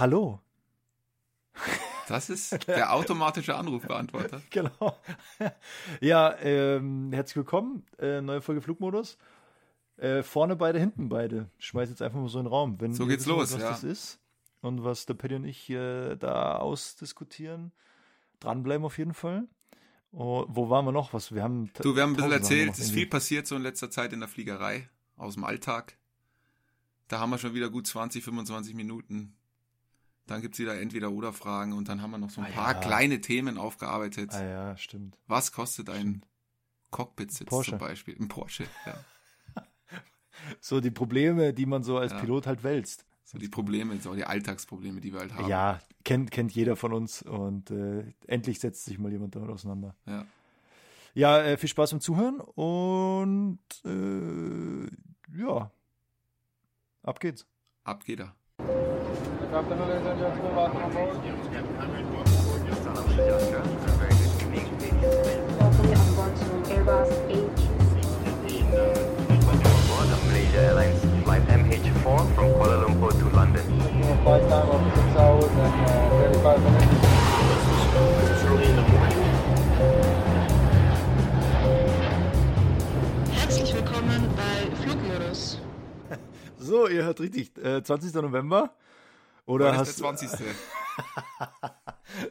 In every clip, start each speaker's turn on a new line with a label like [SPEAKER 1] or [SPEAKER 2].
[SPEAKER 1] Hallo.
[SPEAKER 2] Das ist der automatische Anrufbeantworter.
[SPEAKER 1] genau. Ja, ähm, herzlich willkommen. Äh, neue Folge Flugmodus. Äh, vorne beide, hinten beide. Schmeiß jetzt einfach mal so in den Raum. Wenn
[SPEAKER 2] So geht's
[SPEAKER 1] wissen
[SPEAKER 2] los,
[SPEAKER 1] was
[SPEAKER 2] ja.
[SPEAKER 1] das ist und was der Paddy und ich äh, da ausdiskutieren, dranbleiben auf jeden Fall. Oh, wo waren wir noch? Was wir haben.
[SPEAKER 2] Du, wir haben ein bisschen erzählt, es ist viel passiert so in letzter Zeit in der Fliegerei, aus dem Alltag. Da haben wir schon wieder gut 20, 25 Minuten. Dann gibt's wieder Entweder-Oder-Fragen und dann haben wir noch so ein
[SPEAKER 1] Ah,
[SPEAKER 2] paar
[SPEAKER 1] ja.
[SPEAKER 2] kleine Themen aufgearbeitet.
[SPEAKER 1] Ah ja, stimmt.
[SPEAKER 2] Was kostet ein Cockpit-Sitz zum Beispiel? Ein Porsche, ja.
[SPEAKER 1] So die Probleme, die man so als
[SPEAKER 2] Ja.
[SPEAKER 1] Pilot halt wälzt.
[SPEAKER 2] So die Probleme, so die Alltagsprobleme, die wir halt haben.
[SPEAKER 1] Ja, kennt, kennt jeder von uns und äh, endlich setzt sich mal jemand damit auseinander.
[SPEAKER 2] Ja.
[SPEAKER 1] Ja, äh, viel Spaß beim Zuhören und äh, ja, ab geht's.
[SPEAKER 2] Ab geht er.
[SPEAKER 3] Herzlich willkommen bei Flugmodus.
[SPEAKER 1] So, ihr hört richtig, äh, 20. November. Oder
[SPEAKER 2] Wann ist der 20.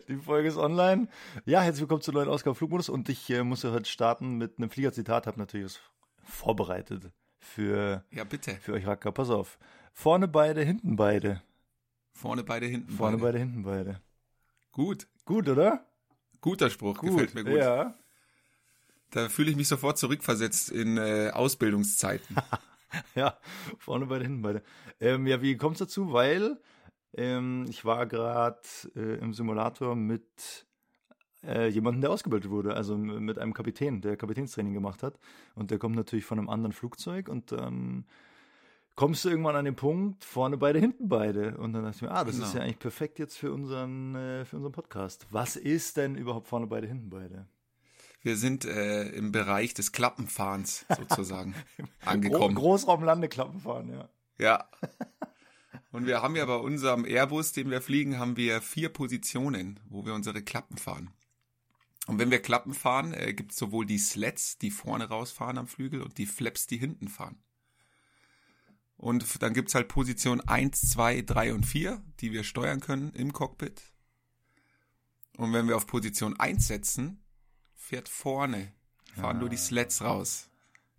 [SPEAKER 1] die Folge ist online. Ja, herzlich willkommen zur neuen Ausgabe Flugmodus und ich äh, muss ja heute starten mit einem Fliegerzitat, habe natürlich was vorbereitet für,
[SPEAKER 2] ja, bitte.
[SPEAKER 1] für euch Racker. Pass auf. Vorne beide, hinten beide.
[SPEAKER 2] Vorne beide, hinten
[SPEAKER 1] Vorne
[SPEAKER 2] beide.
[SPEAKER 1] beide, hinten beide.
[SPEAKER 2] Gut.
[SPEAKER 1] Gut, oder?
[SPEAKER 2] Guter Spruch, gefällt mir gut.
[SPEAKER 1] Ja.
[SPEAKER 2] Da fühle ich mich sofort zurückversetzt in äh, Ausbildungszeiten.
[SPEAKER 1] Ja, vorne beide, hinten beide. Ähm, ja, wie kommt es dazu? Weil ähm, ich war gerade äh, im Simulator mit äh, jemandem, der ausgebildet wurde, also mit einem Kapitän, der Kapitänstraining gemacht hat. Und der kommt natürlich von einem anderen Flugzeug und dann kommst du irgendwann an den Punkt, vorne beide, hinten beide. Und dann dachte ich mir, ah, das ist
[SPEAKER 2] Genau.
[SPEAKER 1] ja eigentlich perfekt jetzt für unseren, äh, für unseren Podcast. Was ist denn überhaupt vorne beide, hinten beide?
[SPEAKER 2] Wir sind äh, im Bereich des Klappenfahrens sozusagen angekommen.
[SPEAKER 1] Großraumlandeklappen fahren, ja.
[SPEAKER 2] Ja. Und wir haben ja bei unserem Airbus, den wir fliegen, haben wir vier Positionen, wo wir unsere Klappen fahren. Und wenn wir Klappen fahren, äh, gibt es sowohl die Sleds, die vorne rausfahren am Flügel, und die Flaps, die hinten fahren. Und dann gibt's halt Position 1, 2, 3 und 4, die wir steuern können im Cockpit. Und wenn wir auf Position 1 setzen, fährt vorne, fahren nur die Sleds raus.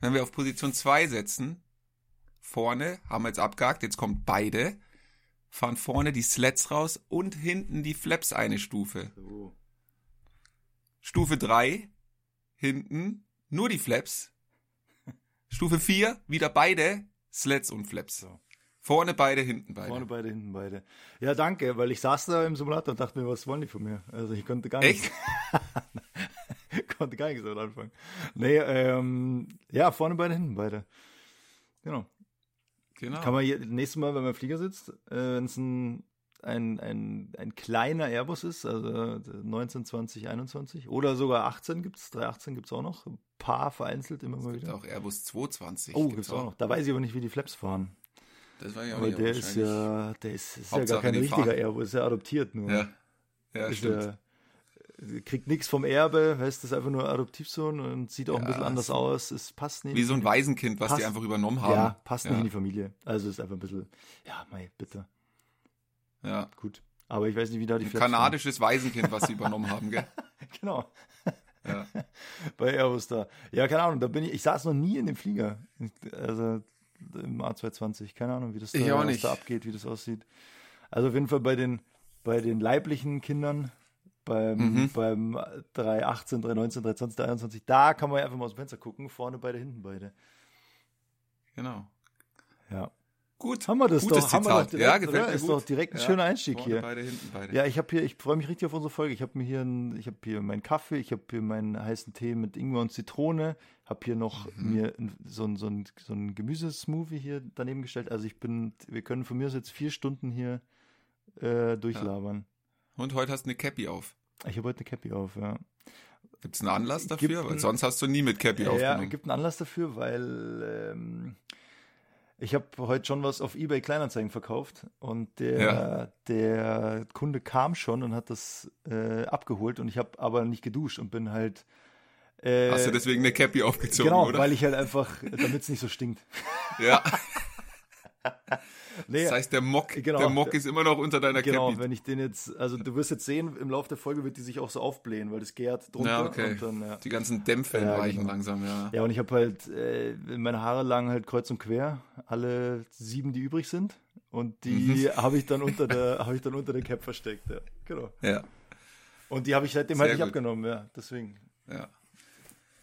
[SPEAKER 2] Wenn wir auf Position 2 setzen, vorne, haben wir jetzt abgehakt, jetzt kommt beide, fahren vorne die Sleds raus und hinten die Flaps eine Stufe. Stufe 3, hinten nur die Flaps. Stufe 4, wieder beide, Sleds und Flaps.
[SPEAKER 1] So.
[SPEAKER 2] Vorne beide, hinten beide.
[SPEAKER 1] Vorne beide, hinten beide. Ja, danke, weil ich saß da im Simulator und dachte mir, was wollen die von mir? Also ich konnte gar
[SPEAKER 2] Echt?
[SPEAKER 1] nicht, konnte gar nichts damit anfangen. Nee, ähm, ja, vorne beide, hinten beide. Genau.
[SPEAKER 2] Genau.
[SPEAKER 1] Kann man hier, nächstes Mal, wenn man im Flieger sitzt, äh, wenn es ein, ein, ein, ein kleiner Airbus ist, also 19, 20, 21 oder sogar 18 gibt es, 318 gibt es auch noch, ein paar vereinzelt immer mal
[SPEAKER 2] es gibt
[SPEAKER 1] wieder.
[SPEAKER 2] auch Airbus 220.
[SPEAKER 1] Oh, gibt es auch noch. Da weiß ich aber nicht, wie die Flaps fahren.
[SPEAKER 2] Das war ja auch
[SPEAKER 1] Aber der ist ja, der ist, ist ja gar kein richtiger
[SPEAKER 2] fahren.
[SPEAKER 1] Airbus, ist ja adoptiert nur.
[SPEAKER 2] Ja, ja
[SPEAKER 1] ist
[SPEAKER 2] stimmt.
[SPEAKER 1] ja, kriegt nichts vom Erbe, weißt, ist einfach nur Adoptivsohn und sieht auch ein
[SPEAKER 2] Ja,
[SPEAKER 1] bisschen anders
[SPEAKER 2] so-
[SPEAKER 1] aus. Es passt nicht.
[SPEAKER 2] Wie so ein Waisenkind, was die
[SPEAKER 1] Passt-
[SPEAKER 2] einfach übernommen haben.
[SPEAKER 1] Ja, passt nicht
[SPEAKER 2] Ja.
[SPEAKER 1] in die Familie. Also ist einfach ein bisschen, ja, mei, bitte.
[SPEAKER 2] Ja.
[SPEAKER 1] Gut. Aber ich weiß nicht, wie da die
[SPEAKER 2] Ein
[SPEAKER 1] Flaps sind.
[SPEAKER 2] kanadisches Waisenkind, was sie übernommen haben, gell?
[SPEAKER 1] Genau.
[SPEAKER 2] Ja.
[SPEAKER 1] Bei Airbus da. Ja, keine Ahnung, da bin ich, ich saß noch nie in dem Flieger. Also im A220. Keine Ahnung, wie das da,
[SPEAKER 2] nicht.
[SPEAKER 1] da abgeht, wie das aussieht. Also auf jeden Fall bei den, bei den leiblichen Kindern, beim,
[SPEAKER 2] Mhm.
[SPEAKER 1] beim 318, 319, 320, 321, da kann man ja einfach mal aus dem Fenster gucken. Vorne beide, hinten beide.
[SPEAKER 2] Genau.
[SPEAKER 1] Ja.
[SPEAKER 2] Gut.
[SPEAKER 1] Haben wir das
[SPEAKER 2] Gutes
[SPEAKER 1] doch. Haben wir
[SPEAKER 2] Zitat.
[SPEAKER 1] doch direkt,
[SPEAKER 2] ja, gefällt mir
[SPEAKER 1] Ist
[SPEAKER 2] gut.
[SPEAKER 1] doch direkt ein
[SPEAKER 2] ja.
[SPEAKER 1] schöner Einstieg
[SPEAKER 2] Vorne
[SPEAKER 1] hier.
[SPEAKER 2] Beide, hinten beide.
[SPEAKER 1] Ja, ich habe hier, ich freue mich richtig auf unsere Folge. Ich habe mir hier, ein, ich habe hier meinen Kaffee, ich habe hier meinen heißen Tee mit Ingwer und Zitrone, habe hier noch
[SPEAKER 2] Mhm.
[SPEAKER 1] mir so ein so ein so ein Gemüsesmoothie hier daneben gestellt. Also ich bin, wir können von mir aus jetzt vier Stunden hier äh, durchlabern.
[SPEAKER 2] Und heute hast du eine Cappy auf.
[SPEAKER 1] Ich habe heute eine Cappy auf, ja.
[SPEAKER 2] Gibt es einen Anlass
[SPEAKER 1] Gibt
[SPEAKER 2] dafür? Weil
[SPEAKER 1] ein-
[SPEAKER 2] sonst hast du nie mit Cappy
[SPEAKER 1] Ja,
[SPEAKER 2] aufgenommen.
[SPEAKER 1] gibt einen Anlass dafür, weil ähm, Ich habe heute schon was auf eBay Kleinanzeigen verkauft und der,
[SPEAKER 2] Ja.
[SPEAKER 1] der Kunde kam schon und hat das äh, abgeholt und ich habe aber nicht geduscht und bin halt. Äh,
[SPEAKER 2] Hast du deswegen eine Cappy aufgezogen,
[SPEAKER 1] genau,
[SPEAKER 2] oder?
[SPEAKER 1] weil ich halt einfach, damit es nicht so stinkt.
[SPEAKER 2] ja.
[SPEAKER 1] Nee,
[SPEAKER 2] Das heißt, der Mock,
[SPEAKER 1] Genau.
[SPEAKER 2] der Mock ist immer noch unter deiner
[SPEAKER 1] genau,
[SPEAKER 2] Cappy.
[SPEAKER 1] wenn ich den jetzt, also du wirst jetzt sehen, im Laufe der Folge wird die sich auch so aufblähen, weil das gärt drunter
[SPEAKER 2] Ja, okay.
[SPEAKER 1] und dann, ja.
[SPEAKER 2] Die ganzen Dämpfe
[SPEAKER 1] Ja,
[SPEAKER 2] entweichen
[SPEAKER 1] genau.
[SPEAKER 2] langsam, ja.
[SPEAKER 1] Ja, und ich habe halt, äh, meine Haare lagen halt kreuz und quer, alle sieben, die übrig sind. Und die
[SPEAKER 2] Mhm.
[SPEAKER 1] habe ich dann unter der, habe ich dann unter der Cap versteckt, ja. Genau.
[SPEAKER 2] Ja,
[SPEAKER 1] Und die habe ich seitdem
[SPEAKER 2] Sehr
[SPEAKER 1] halt nicht
[SPEAKER 2] gut.
[SPEAKER 1] abgenommen, ja. Deswegen.
[SPEAKER 2] ja.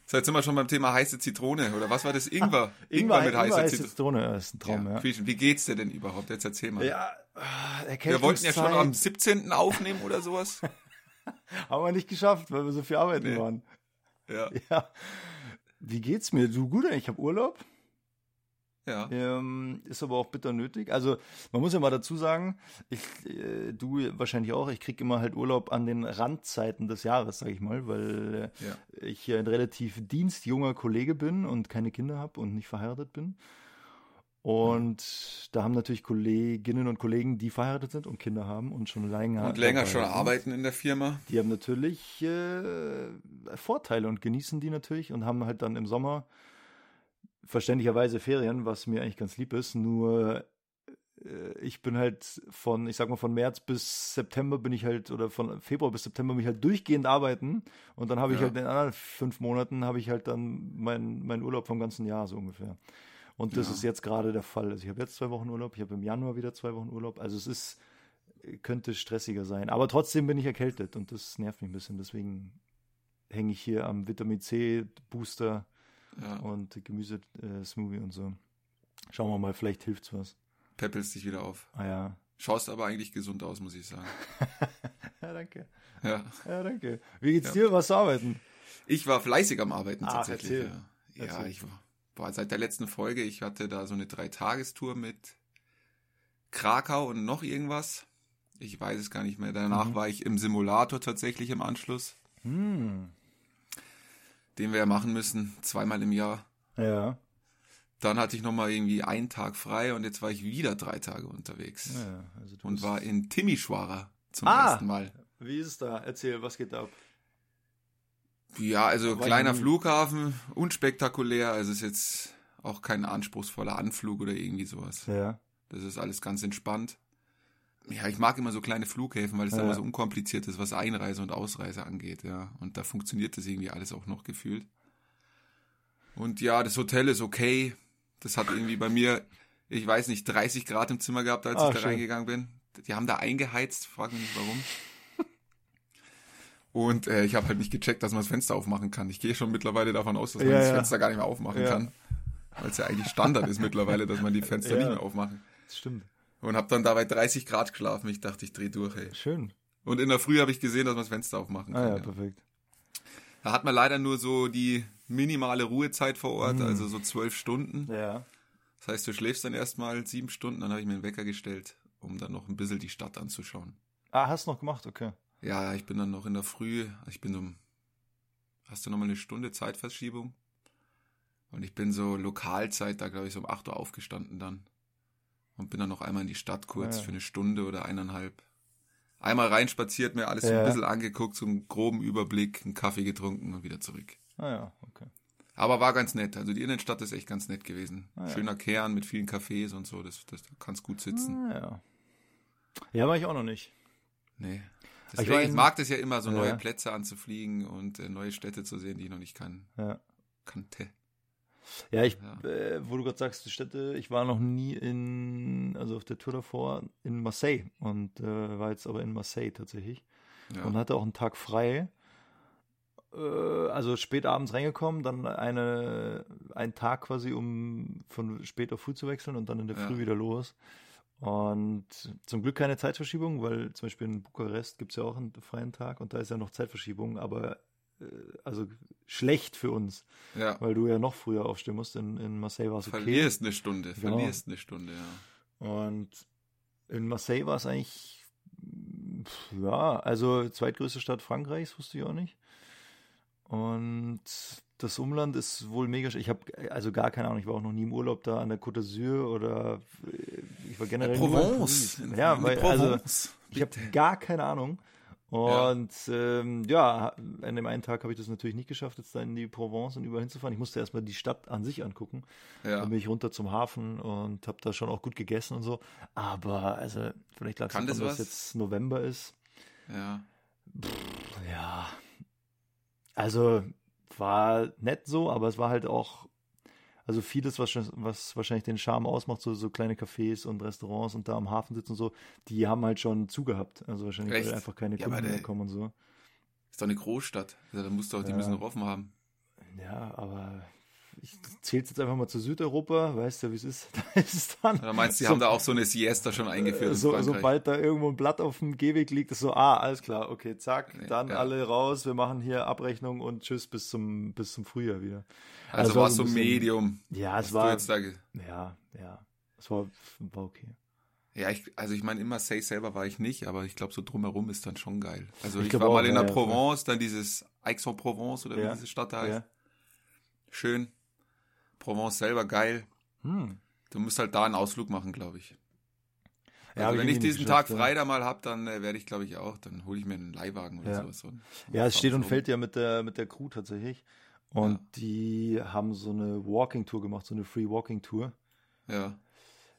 [SPEAKER 2] So, jetzt sind wir schon beim Thema heiße Zitrone, oder was war das? Ingwer.
[SPEAKER 1] Ingwer,
[SPEAKER 2] mit
[SPEAKER 1] Ingwer
[SPEAKER 2] heißer
[SPEAKER 1] heiße
[SPEAKER 2] Zitrone.
[SPEAKER 1] Zitrone, ja, ist ein Traum, ja.
[SPEAKER 2] Viel- Wie geht's dir denn überhaupt? Jetzt erzähl mal.
[SPEAKER 1] Ja, ah,
[SPEAKER 2] wir wollten ja schon am 17. aufnehmen oder sowas.
[SPEAKER 1] Haben wir nicht geschafft, weil wir so viel arbeiten
[SPEAKER 2] Nee.
[SPEAKER 1] waren.
[SPEAKER 2] Ja,
[SPEAKER 1] Ja. Wie geht's mir? Du gut, ich habe Urlaub.
[SPEAKER 2] Ja.
[SPEAKER 1] Ähm, ist aber auch bitter nötig. Also man muss ja mal dazu sagen, ich, äh, du wahrscheinlich auch, ich krieg immer halt Urlaub an den Randzeiten des Jahres, sag ich mal, weil äh,
[SPEAKER 2] Ja.
[SPEAKER 1] ich ein relativ dienstjunger Kollege bin und keine Kinder habe und nicht verheiratet bin. Und da haben natürlich Kolleginnen und Kollegen, die verheiratet sind und Kinder haben und schon länger
[SPEAKER 2] Und länger schon
[SPEAKER 1] sind.
[SPEAKER 2] arbeiten in der Firma.
[SPEAKER 1] Die haben natürlich äh, Vorteile und genießen die natürlich und haben halt dann im Sommer verständlicherweise Ferien, was mir eigentlich ganz lieb ist. Nur äh, ich bin halt von, ich sag mal, von März bis September bin ich halt, oder von Februar bis September bin ich halt durchgehend arbeiten und dann habe ich
[SPEAKER 2] Ja.
[SPEAKER 1] halt in den anderen fünf Monaten habe ich halt dann meinen mein Urlaub vom ganzen Jahr so ungefähr. Und das
[SPEAKER 2] Ja.
[SPEAKER 1] ist jetzt gerade der Fall. Also ich habe jetzt zwei Wochen Urlaub, ich habe im Januar wieder zwei Wochen Urlaub. Also es ist, könnte stressiger sein. Aber trotzdem bin ich erkältet und das nervt mich ein bisschen. Deswegen hänge ich hier am Vitamin C Booster
[SPEAKER 2] Ja.
[SPEAKER 1] und Gemüse-Smoothie und so. Schauen wir mal, vielleicht hilft's was.
[SPEAKER 2] Peppelst dich wieder auf.
[SPEAKER 1] Ah ja.
[SPEAKER 2] Schaust aber eigentlich gesund aus, muss ich sagen.
[SPEAKER 1] Ja, danke.
[SPEAKER 2] Ja.
[SPEAKER 1] Ja, danke. Wie geht's
[SPEAKER 2] Ja.
[SPEAKER 1] dir? Was arbeiten?
[SPEAKER 2] Ich war fleißig am Arbeiten
[SPEAKER 1] Ach,
[SPEAKER 2] tatsächlich.
[SPEAKER 1] erzähl.
[SPEAKER 2] Ja, ja
[SPEAKER 1] Erzähl.
[SPEAKER 2] ich war, war seit der letzten Folge, ich hatte da so eine Dreitagestour mit Krakau und noch irgendwas. Ich weiß es gar nicht mehr. Danach
[SPEAKER 1] Mhm.
[SPEAKER 2] war ich im Simulator tatsächlich im Anschluss,
[SPEAKER 1] Hm.
[SPEAKER 2] Den wir ja machen müssen, zweimal im Jahr.
[SPEAKER 1] Ja.
[SPEAKER 2] Dann hatte ich nochmal irgendwie einen Tag frei und jetzt war ich wieder drei Tage unterwegs.
[SPEAKER 1] ja also
[SPEAKER 2] Und war in Timișoara zum
[SPEAKER 1] Ah!
[SPEAKER 2] ersten Mal.
[SPEAKER 1] Wie ist es da? Erzähl, was geht da ab?
[SPEAKER 2] Ja, also
[SPEAKER 1] War
[SPEAKER 2] kleiner. Flughafen, unspektakulär, also ist jetzt auch kein anspruchsvoller Anflug oder irgendwie sowas.
[SPEAKER 1] Ja.
[SPEAKER 2] Das ist alles ganz entspannt. Ja, ich mag immer so kleine Flughäfen, weil es
[SPEAKER 1] Ja.
[SPEAKER 2] immer so unkompliziert ist, was Einreise und Ausreise angeht, ja. Und da funktioniert das irgendwie alles auch noch gefühlt. Und ja, das Hotel ist okay. Das hat irgendwie bei mir, ich weiß nicht, 30 Grad im Zimmer gehabt, als
[SPEAKER 1] Ah,
[SPEAKER 2] ich da
[SPEAKER 1] schön.
[SPEAKER 2] reingegangen bin. Die haben da eingeheizt, frag mich nicht warum. Und äh, ich habe halt nicht gecheckt, dass man das Fenster aufmachen kann. Ich gehe schon mittlerweile davon aus, dass man
[SPEAKER 1] Ja,
[SPEAKER 2] das
[SPEAKER 1] ja.
[SPEAKER 2] Fenster gar nicht mehr aufmachen kann. Weil es ja eigentlich Standard ist mittlerweile, dass man die Fenster nicht mehr aufmachen.
[SPEAKER 1] Das stimmt.
[SPEAKER 2] Und habe dann dabei 30 Grad geschlafen. Ich dachte, ich drehe durch, ey.
[SPEAKER 1] Schön.
[SPEAKER 2] Und in der Früh habe ich gesehen, dass man das Fenster aufmachen
[SPEAKER 1] Ah
[SPEAKER 2] kann.
[SPEAKER 1] ja,
[SPEAKER 2] ja.
[SPEAKER 1] perfekt.
[SPEAKER 2] Da hat man leider nur so die minimale Ruhezeit vor Ort,
[SPEAKER 1] Mhm.
[SPEAKER 2] also so zwölf Stunden.
[SPEAKER 1] Ja.
[SPEAKER 2] Das heißt, du schläfst dann erstmal sieben Stunden, dann habe ich mir einen Wecker gestellt, um dann noch ein bisschen die Stadt anzuschauen.
[SPEAKER 1] Ah, hast du noch gemacht, okay.
[SPEAKER 2] Ja, ich bin dann noch in der Früh, also ich bin um, hast du nochmal eine Stunde Zeitverschiebung? Und ich bin so Lokalzeit, da glaube ich so um 8 Uhr aufgestanden dann. Und bin dann noch einmal in die Stadt kurz
[SPEAKER 1] ja.
[SPEAKER 2] für eine Stunde oder eineinhalb. Einmal reinspaziert, mir alles so
[SPEAKER 1] Ja.
[SPEAKER 2] ein bisschen angeguckt, so einen groben Überblick, einen Kaffee getrunken und wieder zurück.
[SPEAKER 1] Ah ja, okay.
[SPEAKER 2] Aber war ganz nett. Also die Innenstadt ist echt ganz nett gewesen.
[SPEAKER 1] Ah, ja.
[SPEAKER 2] Schöner Kern mit vielen Cafés und so. Das, das da kannst gut sitzen.
[SPEAKER 1] Ah, ja. Ja, war ich auch noch nicht.
[SPEAKER 2] Nee.
[SPEAKER 1] Ich
[SPEAKER 2] Deswegen,
[SPEAKER 1] war
[SPEAKER 2] ich,
[SPEAKER 1] in-
[SPEAKER 2] mag das ja immer, so neue Plätze anzufliegen und äh, neue Städte zu sehen, die ich noch nicht kann,
[SPEAKER 1] Ja.
[SPEAKER 2] kannte.
[SPEAKER 1] Ja, ich,
[SPEAKER 2] Ja.
[SPEAKER 1] Äh, wo du gerade sagst, die Städte, ich war noch nie in, also auf der Tour davor in Marseille und äh, war jetzt aber in Marseille tatsächlich
[SPEAKER 2] Ja.
[SPEAKER 1] und hatte auch einen Tag frei. Äh, also spät abends reingekommen, dann eine, einen Tag quasi, um von spät auf früh zu wechseln und dann in der
[SPEAKER 2] Ja.
[SPEAKER 1] Früh wieder los. Und zum Glück keine Zeitverschiebung, weil zum Beispiel in Bukarest gibt es ja auch einen freien Tag und da ist ja noch Zeitverschiebung, aber also schlecht für uns,
[SPEAKER 2] ja.
[SPEAKER 1] weil du ja noch früher aufstehen musst. In, in Marseille war es okay.
[SPEAKER 2] Verlierst eine Stunde,
[SPEAKER 1] Genau.
[SPEAKER 2] verlierst eine Stunde, ja.
[SPEAKER 1] Und in Marseille war es eigentlich, ja, also zweitgrößte Stadt Frankreichs, wusste ich auch nicht. Und das Umland ist wohl mega. Ich habe also gar keine Ahnung. Ich war auch noch nie im Urlaub da an der Côte d'Azur oder äh, ich war generell in
[SPEAKER 2] Provence.
[SPEAKER 1] Paris. Ja,
[SPEAKER 2] In
[SPEAKER 1] weil, also
[SPEAKER 2] Provence.
[SPEAKER 1] ich habe gar keine Ahnung. Und ja, ähm, ja an dem einen Tag habe ich das natürlich nicht geschafft, jetzt da in die Provence und überall hinzufahren. Ich musste erstmal die Stadt an sich angucken.
[SPEAKER 2] ja.
[SPEAKER 1] Dann bin ich runter zum Hafen und habe da schon auch gut gegessen und so. Aber also vielleicht lag es daran,
[SPEAKER 2] das
[SPEAKER 1] dass
[SPEAKER 2] was?
[SPEAKER 1] jetzt November ist.
[SPEAKER 2] ja.
[SPEAKER 1] Ja. Also war nett so, aber es war halt auch, also vieles, was, was wahrscheinlich den Charme ausmacht, so, so kleine Cafés und Restaurants und da am Hafen sitzen und so, die haben halt schon zugehabt. Also wahrscheinlich,
[SPEAKER 2] Echt?
[SPEAKER 1] weil einfach keine
[SPEAKER 2] Ja,
[SPEAKER 1] Kunden mehr kommen und so.
[SPEAKER 2] Ist doch eine Großstadt. Ja, da musst du auch, die
[SPEAKER 1] Ja.
[SPEAKER 2] müssen doch offen haben.
[SPEAKER 1] Ja, aber ich zähl's jetzt einfach mal zu Südeuropa, weißt du, wie es ist. Da ist es dann.
[SPEAKER 2] Oder meinst du, die
[SPEAKER 1] so-
[SPEAKER 2] haben da auch so eine Siesta schon eingeführt in
[SPEAKER 1] so, sobald da irgendwo ein Blatt auf dem Gehweg liegt, ist so, ah, alles klar, okay, zack,
[SPEAKER 2] Nee,
[SPEAKER 1] dann
[SPEAKER 2] ja.
[SPEAKER 1] alle raus, wir machen hier Abrechnung und tschüss bis zum, bis zum Frühjahr wieder.
[SPEAKER 2] also
[SPEAKER 1] also
[SPEAKER 2] war
[SPEAKER 1] so
[SPEAKER 2] so
[SPEAKER 1] ein bisschen-
[SPEAKER 2] Medium.
[SPEAKER 1] Ja, es war,
[SPEAKER 2] da
[SPEAKER 1] ja, ja, es war, war okay.
[SPEAKER 2] ja, ich, also ich meine, immer Say selber war ich nicht, aber ich glaube, so drumherum ist dann schon geil. Also
[SPEAKER 1] Ich
[SPEAKER 2] ich, war
[SPEAKER 1] auch,
[SPEAKER 2] mal in
[SPEAKER 1] ja,
[SPEAKER 2] der
[SPEAKER 1] ja.
[SPEAKER 2] Provence, dann dieses Aix-en-Provence oder
[SPEAKER 1] Ja,
[SPEAKER 2] wie diese Stadt da heißt.
[SPEAKER 1] Ja.
[SPEAKER 2] Schön. Provence selber geil.
[SPEAKER 1] Hm.
[SPEAKER 2] Du musst halt da einen Ausflug machen, glaube ich.
[SPEAKER 1] Ja,
[SPEAKER 2] Also
[SPEAKER 1] ich
[SPEAKER 2] wenn ich diesen Tag
[SPEAKER 1] ja.
[SPEAKER 2] frei da mal hab, dann äh, werde ich, glaube ich, auch, dann hole ich mir einen Leihwagen oder
[SPEAKER 1] Ja.
[SPEAKER 2] sowas. Und
[SPEAKER 1] Ja, es steht und
[SPEAKER 2] rum.
[SPEAKER 1] fällt ja mit der, mit der Crew tatsächlich. Und
[SPEAKER 2] Ja.
[SPEAKER 1] die haben so eine Walking-Tour gemacht, so eine Free-Walking-Tour.
[SPEAKER 2] Ja.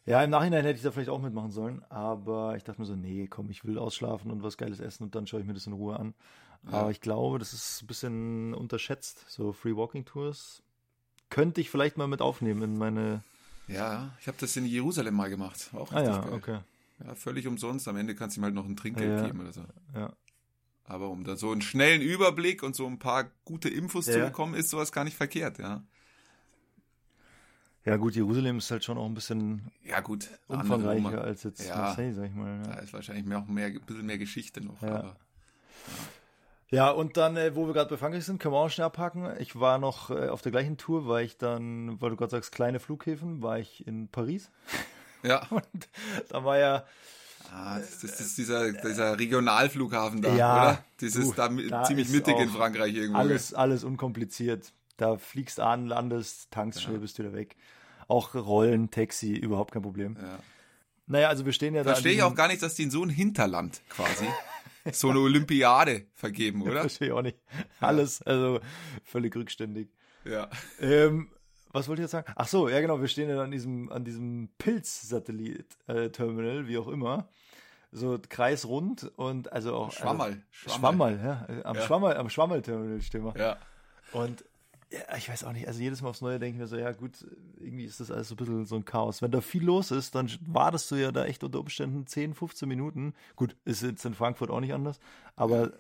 [SPEAKER 1] Ja, im Nachhinein hätte ich da vielleicht auch mitmachen sollen, aber ich dachte mir so, nee, komm, ich will ausschlafen und was Geiles essen und dann schaue ich mir das in Ruhe an.
[SPEAKER 2] Ja.
[SPEAKER 1] Aber ich glaube, das ist ein bisschen unterschätzt, so Free Walking Tours. Könnte ich vielleicht mal mit aufnehmen in meine.
[SPEAKER 2] Ja, ich habe das in Jerusalem mal gemacht. War auch
[SPEAKER 1] Ah
[SPEAKER 2] richtig
[SPEAKER 1] ja,
[SPEAKER 2] geil.
[SPEAKER 1] okay.
[SPEAKER 2] Ja, völlig umsonst. Am Ende kannst du ihm halt noch ein Trinkgeld
[SPEAKER 1] Ja.
[SPEAKER 2] geben oder so.
[SPEAKER 1] Ja.
[SPEAKER 2] Aber um da so einen schnellen Überblick und so ein paar gute Infos zu
[SPEAKER 1] Ja.
[SPEAKER 2] bekommen, ist sowas gar nicht verkehrt, ja.
[SPEAKER 1] Ja, gut, Jerusalem ist halt schon auch ein bisschen
[SPEAKER 2] Ja, gut.
[SPEAKER 1] umfangreicher als jetzt
[SPEAKER 2] Ja.
[SPEAKER 1] Marseille, sag ich mal.
[SPEAKER 2] Da
[SPEAKER 1] Ja,
[SPEAKER 2] ist wahrscheinlich mehr, auch mehr, ein bisschen mehr Geschichte noch.
[SPEAKER 1] Ja.
[SPEAKER 2] Aber
[SPEAKER 1] ja und dann, äh, wo wir gerade bei Frankreich sind, können wir auch schnell abhaken. Ich war noch äh, auf der gleichen Tour, war ich dann, weil du gerade sagst, kleine Flughäfen, war ich in Paris.
[SPEAKER 2] ja.
[SPEAKER 1] Und da war ja,
[SPEAKER 2] Ah, das, das ist dieser, dieser Regionalflughafen da,
[SPEAKER 1] Ja,
[SPEAKER 2] oder? Das
[SPEAKER 1] du,
[SPEAKER 2] ist da,
[SPEAKER 1] da
[SPEAKER 2] ziemlich mittig in Frankreich irgendwo.
[SPEAKER 1] Alles, alles unkompliziert. Da fliegst an, landest, tankst schnell, bist wieder weg. Auch Rollen, Taxi, überhaupt kein Problem.
[SPEAKER 2] Ja.
[SPEAKER 1] Naja, also wir stehen ja da. an
[SPEAKER 2] Verstehe ich auch gar nicht, dass die in so ein Hinterland quasi so eine Olympiade vergeben, oder?
[SPEAKER 1] Verstehe ich auch nicht. Alles, also völlig rückständig.
[SPEAKER 2] Ja.
[SPEAKER 1] Ähm, was wollte ich jetzt sagen? Ach so, ja genau, wir stehen ja an diesem, an diesem Pilz-Satellit-Terminal, wie auch immer. So kreisrund und also auch.
[SPEAKER 2] Schwammerl.
[SPEAKER 1] Also, Schwammerl, ja. Am
[SPEAKER 2] Ja.
[SPEAKER 1] Schwammerl, am Schwammerl-Terminal stehen wir.
[SPEAKER 2] Ja.
[SPEAKER 1] Und ja, ich weiß auch nicht, also jedes Mal aufs Neue denke ich mir so, ja gut, irgendwie ist das alles so ein bisschen so ein Chaos. Wenn da viel los ist, dann wartest du ja da echt unter Umständen 10, 15 Minuten. Gut, ist jetzt in Frankfurt auch nicht anders, aber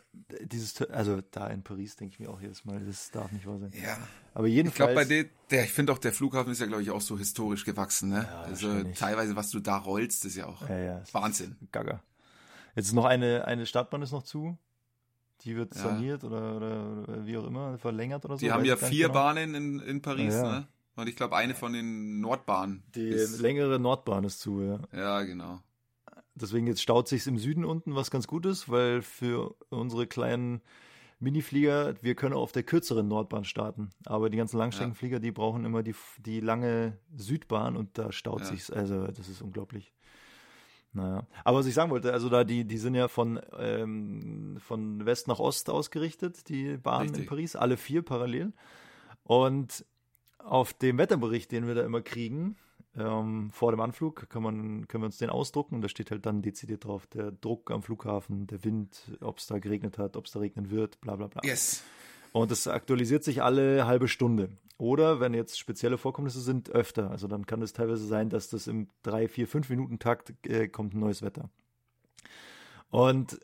[SPEAKER 1] dieses, also da in Paris denke ich mir auch jedes Mal, das darf nicht wahr sein.
[SPEAKER 2] Ja.
[SPEAKER 1] Aber
[SPEAKER 2] Ich
[SPEAKER 1] jedenfalls,
[SPEAKER 2] glaube, bei der, der ich finde auch, der Flughafen ist ja, glaube ich, auch so historisch gewachsen, ne? also
[SPEAKER 1] wahrscheinlich.
[SPEAKER 2] teilweise, was du da rollst, ist ja auch
[SPEAKER 1] ja, ja,
[SPEAKER 2] Wahnsinn.
[SPEAKER 1] Gaga. Jetzt ist noch eine, eine Stadtbahn ist noch zu. Die wird
[SPEAKER 2] Ja.
[SPEAKER 1] saniert oder, oder, wie auch immer, verlängert oder so.
[SPEAKER 2] Die haben ja vier
[SPEAKER 1] genau.
[SPEAKER 2] Bahnen in, in Paris,
[SPEAKER 1] Ja.
[SPEAKER 2] ne? Und ich glaube, eine von den Nordbahnen.
[SPEAKER 1] Die
[SPEAKER 2] ist,
[SPEAKER 1] längere Nordbahn ist zu, ja.
[SPEAKER 2] ja, genau.
[SPEAKER 1] Deswegen jetzt staut sich's im Süden unten, was ganz gut ist, weil für unsere kleinen Miniflieger, wir können auf der kürzeren Nordbahn starten. Aber die ganzen Langstreckenflieger, die brauchen immer die, die lange Südbahn und da staut
[SPEAKER 2] Ja.
[SPEAKER 1] sich's. Also das ist unglaublich. Naja. Aber was ich sagen wollte, also da die, die sind ja von, ähm, von West nach Ost ausgerichtet, die Bahnen in
[SPEAKER 2] Richtig.
[SPEAKER 1] Paris, alle vier parallel. Und auf dem Wetterbericht, den wir da immer kriegen, ähm, vor dem Anflug, kann man, können wir uns den ausdrucken und da steht halt dann dezidiert drauf, der Druck am Flughafen, der Wind, ob es da geregnet hat, ob es da regnen wird, bla bla bla.
[SPEAKER 2] Yes.
[SPEAKER 1] Und das aktualisiert sich alle halbe Stunde. Oder wenn jetzt spezielle Vorkommnisse sind, öfter. Also dann kann es teilweise sein, dass das im 3, 4, 5 Minuten Takt äh, kommt ein neues Wetter. Und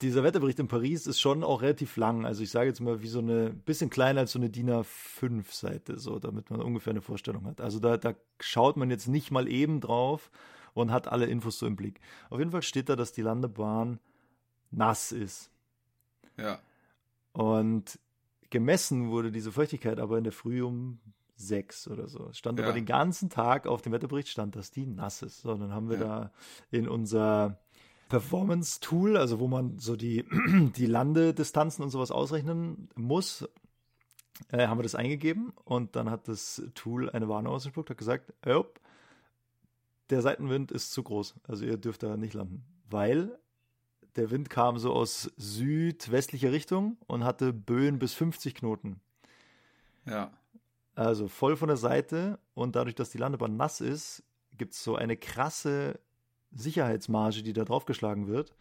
[SPEAKER 1] dieser Wetterbericht in Paris ist schon auch relativ lang. Also ich sage jetzt mal wie so eine, bisschen kleiner als so eine DIN A5-Seite, so, damit man ungefähr eine Vorstellung hat. Also da, da schaut man jetzt nicht mal eben drauf und hat alle Infos so im Blick. Auf jeden Fall steht da, dass die Landebahn nass ist.
[SPEAKER 2] Ja.
[SPEAKER 1] Und gemessen wurde diese Feuchtigkeit aber in der Früh um sechs oder so. Es stand
[SPEAKER 2] Ja.
[SPEAKER 1] aber den ganzen Tag auf dem Wetterbericht stand, dass die nass ist. So, dann haben wir
[SPEAKER 2] Ja.
[SPEAKER 1] da in unser Performance-Tool, also wo man so die, die Landedistanzen und sowas ausrechnen muss, äh, haben wir das eingegeben und dann hat das Tool eine Warnung ausgespuckt, hat gesagt, "Jupp, der Seitenwind ist zu groß, also ihr dürft da nicht landen, weil der Wind kam so aus südwestlicher Richtung und hatte Böen bis 50 Knoten.
[SPEAKER 2] Ja.
[SPEAKER 1] Also voll von der Seite und dadurch, dass die Landebahn nass ist, gibt es so eine krasse Sicherheitsmarge, die da draufgeschlagen wird,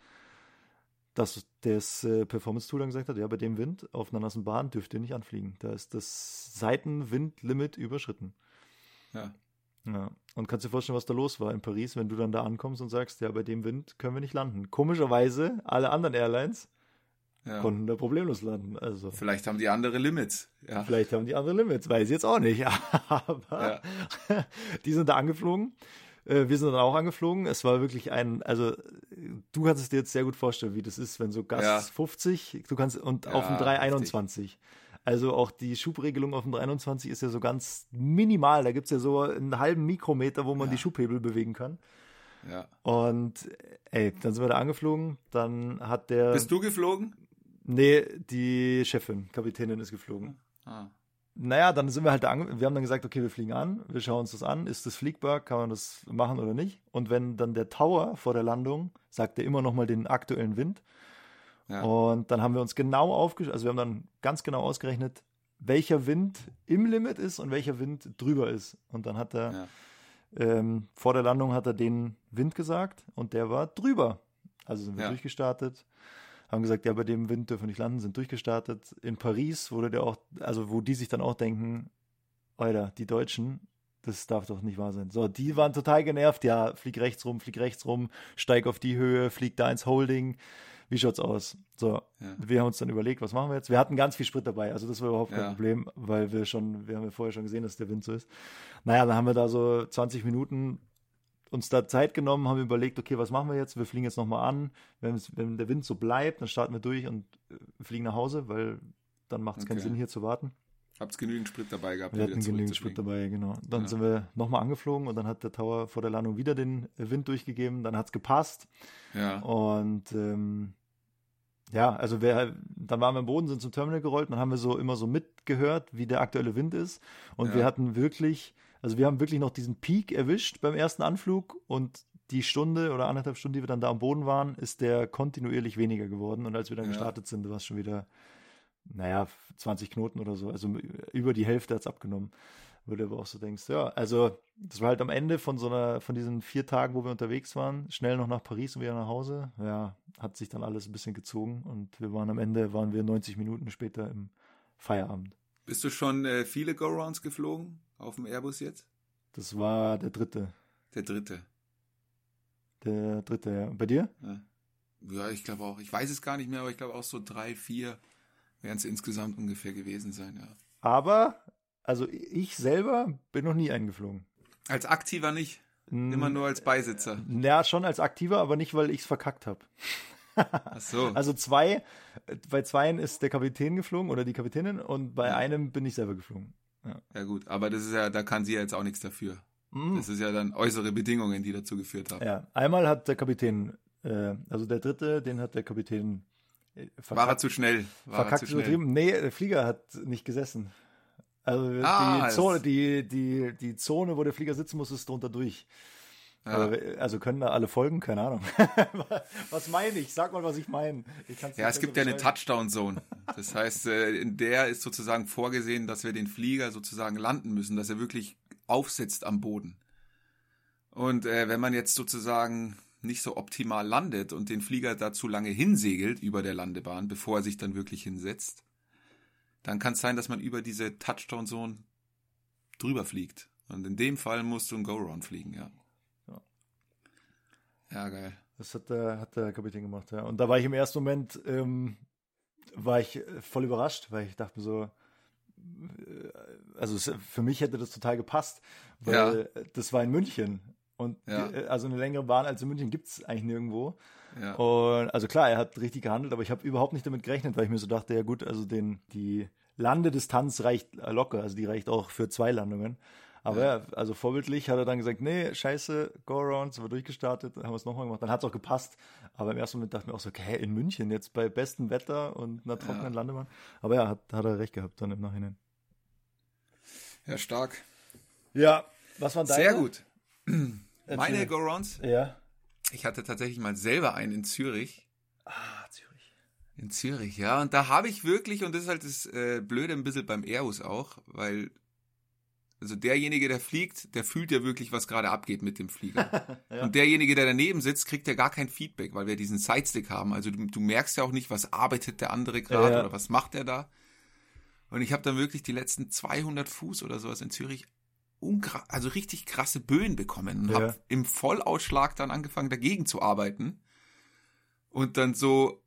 [SPEAKER 1] dass das äh, Performance-Tool dann gesagt hat, ja, bei dem Wind auf einer nassen Bahn dürft ihr nicht anfliegen. Da ist das Seitenwindlimit überschritten.
[SPEAKER 2] Ja.
[SPEAKER 1] Ja. Und kannst dir vorstellen, was da los war in Paris, wenn du dann da ankommst und sagst, ja, bei dem Wind können wir nicht landen. Komischerweise, alle anderen Airlines
[SPEAKER 2] ja.
[SPEAKER 1] konnten da problemlos landen. Also
[SPEAKER 2] Vielleicht haben die andere Limits. Ja.
[SPEAKER 1] vielleicht haben die andere Limits, weiß ich jetzt auch nicht. Aber die sind da angeflogen. Äh, Wir sind dann auch angeflogen. Es war wirklich ein, also du kannst es dir jetzt sehr gut vorstellen, wie das ist, wenn so Gas
[SPEAKER 2] Ja.
[SPEAKER 1] 50, du kannst und auf dem
[SPEAKER 2] Ja,
[SPEAKER 1] 321. Also auch die Schubregelung auf dem 321 ist ja so ganz minimal. Da gibt es ja so einen halben Mikrometer, wo man
[SPEAKER 2] Ja.
[SPEAKER 1] die Schubhebel bewegen kann.
[SPEAKER 2] ja.
[SPEAKER 1] Und ey, dann sind wir da angeflogen. Dann hat der.
[SPEAKER 2] Bist du geflogen?
[SPEAKER 1] Nee, die Chefin, Kapitänin ist geflogen.
[SPEAKER 2] Ah.
[SPEAKER 1] Naja, dann sind wir halt da ange wir haben dann gesagt, okay, wir fliegen an, wir schauen uns das an, ist das fliegbar, kann man das machen oder nicht? Und wenn dann der Tower vor der Landung sagt er immer noch mal den aktuellen Wind.
[SPEAKER 2] Ja.
[SPEAKER 1] Und dann haben wir uns genau aufgeschrieben, also wir haben dann ganz genau ausgerechnet, welcher Wind im Limit ist und welcher Wind drüber ist. Und dann hat er
[SPEAKER 2] Ja.
[SPEAKER 1] ähm, vor der Landung hat er den Wind gesagt und der war drüber. Also sind wir
[SPEAKER 2] Ja.
[SPEAKER 1] durchgestartet, haben gesagt, ja, bei dem Wind dürfen wir nicht landen, sind durchgestartet. In Paris wurde der auch, also wo die sich dann auch denken, Alter, die Deutschen, das darf doch nicht wahr sein. So, die waren total genervt, ja, flieg rechts rum, flieg rechts rum, steig auf die Höhe, flieg da ins Holding. Wie schaut's aus? So,
[SPEAKER 2] Ja.
[SPEAKER 1] wir haben uns dann überlegt, was machen wir jetzt? Wir hatten ganz viel Sprit dabei, also das war überhaupt kein
[SPEAKER 2] Ja.
[SPEAKER 1] Problem, weil wir schon, wir haben ja vorher schon gesehen, dass der Wind so ist. Naja, dann haben wir da so 20 Minuten uns da Zeit genommen, haben überlegt, okay, was machen wir jetzt? Wir fliegen jetzt nochmal an. Wenn, wenn der Wind so bleibt, dann starten wir durch und äh, fliegen nach Hause, weil dann macht es keinen
[SPEAKER 2] Okay.
[SPEAKER 1] Sinn, hier zu warten.
[SPEAKER 2] Hab's genügend Sprit dabei gehabt.
[SPEAKER 1] Wir hatten genügend Sprit dabei, genau. Dann
[SPEAKER 2] Ja.
[SPEAKER 1] sind wir nochmal angeflogen und dann hat der Tower vor der Landung wieder den Wind durchgegeben. Dann hat es gepasst.
[SPEAKER 2] Ja.
[SPEAKER 1] Und ähm, ja, also wir, dann waren wir im Boden, sind zum Terminal gerollt und dann haben wir so immer so mitgehört, wie der aktuelle Wind ist. Und
[SPEAKER 2] Ja.
[SPEAKER 1] wir hatten wirklich, also wir haben wirklich noch diesen Peak erwischt beim ersten Anflug und die Stunde oder anderthalb Stunden, die wir dann da am Boden waren, ist der kontinuierlich weniger geworden. Und als wir dann
[SPEAKER 2] Ja.
[SPEAKER 1] gestartet sind, war es schon wieder, naja, 20 Knoten oder so. Also über die Hälfte hat es abgenommen. Wo du aber auch so denkst, ja, also das war halt am Ende von so einer, von diesen vier Tagen, wo wir unterwegs waren, schnell noch nach Paris und wieder nach Hause. Ja, hat sich dann alles ein bisschen gezogen und wir waren am Ende, waren wir 90 Minuten später im Feierabend.
[SPEAKER 2] Bist du schon äh, viele Go-Rounds geflogen auf dem Airbus jetzt?
[SPEAKER 1] Das war der dritte.
[SPEAKER 2] Der dritte.
[SPEAKER 1] Der dritte, ja. Und bei dir?
[SPEAKER 2] Ja, ja ich glaube auch. Ich weiß es gar nicht mehr, aber ich glaube auch so drei, vier werden es insgesamt ungefähr gewesen sein, ja.
[SPEAKER 1] Aber, also ich selber bin noch nie eingeflogen.
[SPEAKER 2] Als Aktiver nicht, immer nur als Beisitzer.
[SPEAKER 1] Ja, schon als Aktiver, aber nicht, weil ich es verkackt habe.
[SPEAKER 2] Ach so.
[SPEAKER 1] Also zwei, bei zweien ist der Kapitän geflogen oder die Kapitänin und bei
[SPEAKER 2] Ja.
[SPEAKER 1] einem bin ich selber geflogen.
[SPEAKER 2] ja gut, aber das ist ja, da kann sie ja jetzt auch nichts dafür.
[SPEAKER 1] Mhm.
[SPEAKER 2] Das ist ja dann äußere Bedingungen, die dazu geführt haben.
[SPEAKER 1] Ja, einmal hat der Kapitän, äh, also der dritte, den hat der Kapitän äh,
[SPEAKER 2] War er zu schnell? War er
[SPEAKER 1] verkackt
[SPEAKER 2] zu schnell?
[SPEAKER 1] übertrieben. Nee, der Flieger hat nicht gesessen. Also
[SPEAKER 2] Ah,
[SPEAKER 1] die, Zone, die, die, die Zone, wo der Flieger sitzen muss, ist drunter durch.
[SPEAKER 2] Ja.
[SPEAKER 1] Aber, also können da alle folgen? Keine Ahnung. was meine ich? Sag mal, was ich meine.
[SPEAKER 2] Ja, es gibt ja eine. Touchdown-Zone. Das heißt, äh, in der ist sozusagen vorgesehen, dass wir den Flieger sozusagen landen müssen, dass er wirklich aufsetzt am Boden. Und äh, wenn man jetzt sozusagen nicht so optimal landet und den Flieger da zu lange hinsegelt über der Landebahn, bevor er sich dann wirklich hinsetzt, dann kann es sein, dass man über diese Touchdown-Zone drüber fliegt. Und in dem Fall musst du einen Go-Round fliegen, ja.
[SPEAKER 1] Ja.
[SPEAKER 2] Ja, geil.
[SPEAKER 1] Das hat der, hat der Kapitän gemacht, ja. Und da war ich im ersten Moment, ähm, war ich äh, voll überrascht, weil ich dachte mir so, äh, also es, für mich hätte das total gepasst, weil das war in München. Und
[SPEAKER 2] Ja.
[SPEAKER 1] die, äh, also eine längere Bahn als in München gibt's eigentlich nirgendwo.
[SPEAKER 2] Ja.
[SPEAKER 1] Und also klar, er hat richtig gehandelt, aber ich habe überhaupt nicht damit gerechnet, weil ich mir so dachte, ja gut, also den, die Landedistanz reicht locker, also die reicht auch für zwei Landungen. Aber ja. also vorbildlich hat er dann gesagt, nee, scheiße, go around, sind wir durchgestartet, dann haben wir es nochmal gemacht. Dann hat es auch gepasst. Aber im ersten Moment dachte ich mir auch so, okay, in München jetzt bei bestem Wetter und einer trockenen
[SPEAKER 2] Ja.
[SPEAKER 1] Landebahn. Aber ja, hat, hat er recht gehabt dann im Nachhinein.
[SPEAKER 2] Ja, stark.
[SPEAKER 1] Ja, was waren deine?
[SPEAKER 2] Sehr gut. Meine Go-Rounds?
[SPEAKER 1] Ja.
[SPEAKER 2] Ich hatte tatsächlich mal selber einen in Zürich.
[SPEAKER 1] Ah, Zürich.
[SPEAKER 2] In Zürich, ja. Und da habe ich wirklich, und das ist halt das äh, Blöde ein bisschen beim Airbus auch, weil also derjenige, der fliegt, der fühlt ja wirklich, was gerade abgeht mit dem Flieger. Und derjenige, der daneben sitzt, kriegt ja gar kein Feedback, weil wir diesen Sidestick haben. Also du, du merkst ja auch nicht, was arbeitet der andere gerade
[SPEAKER 1] Ja, ja.
[SPEAKER 2] oder was macht er da. Und ich habe dann wirklich die letzten 200 Fuß oder sowas in Zürich also richtig krasse Böen bekommen und
[SPEAKER 1] Ja.
[SPEAKER 2] habe im Vollausschlag dann angefangen dagegen zu arbeiten und dann so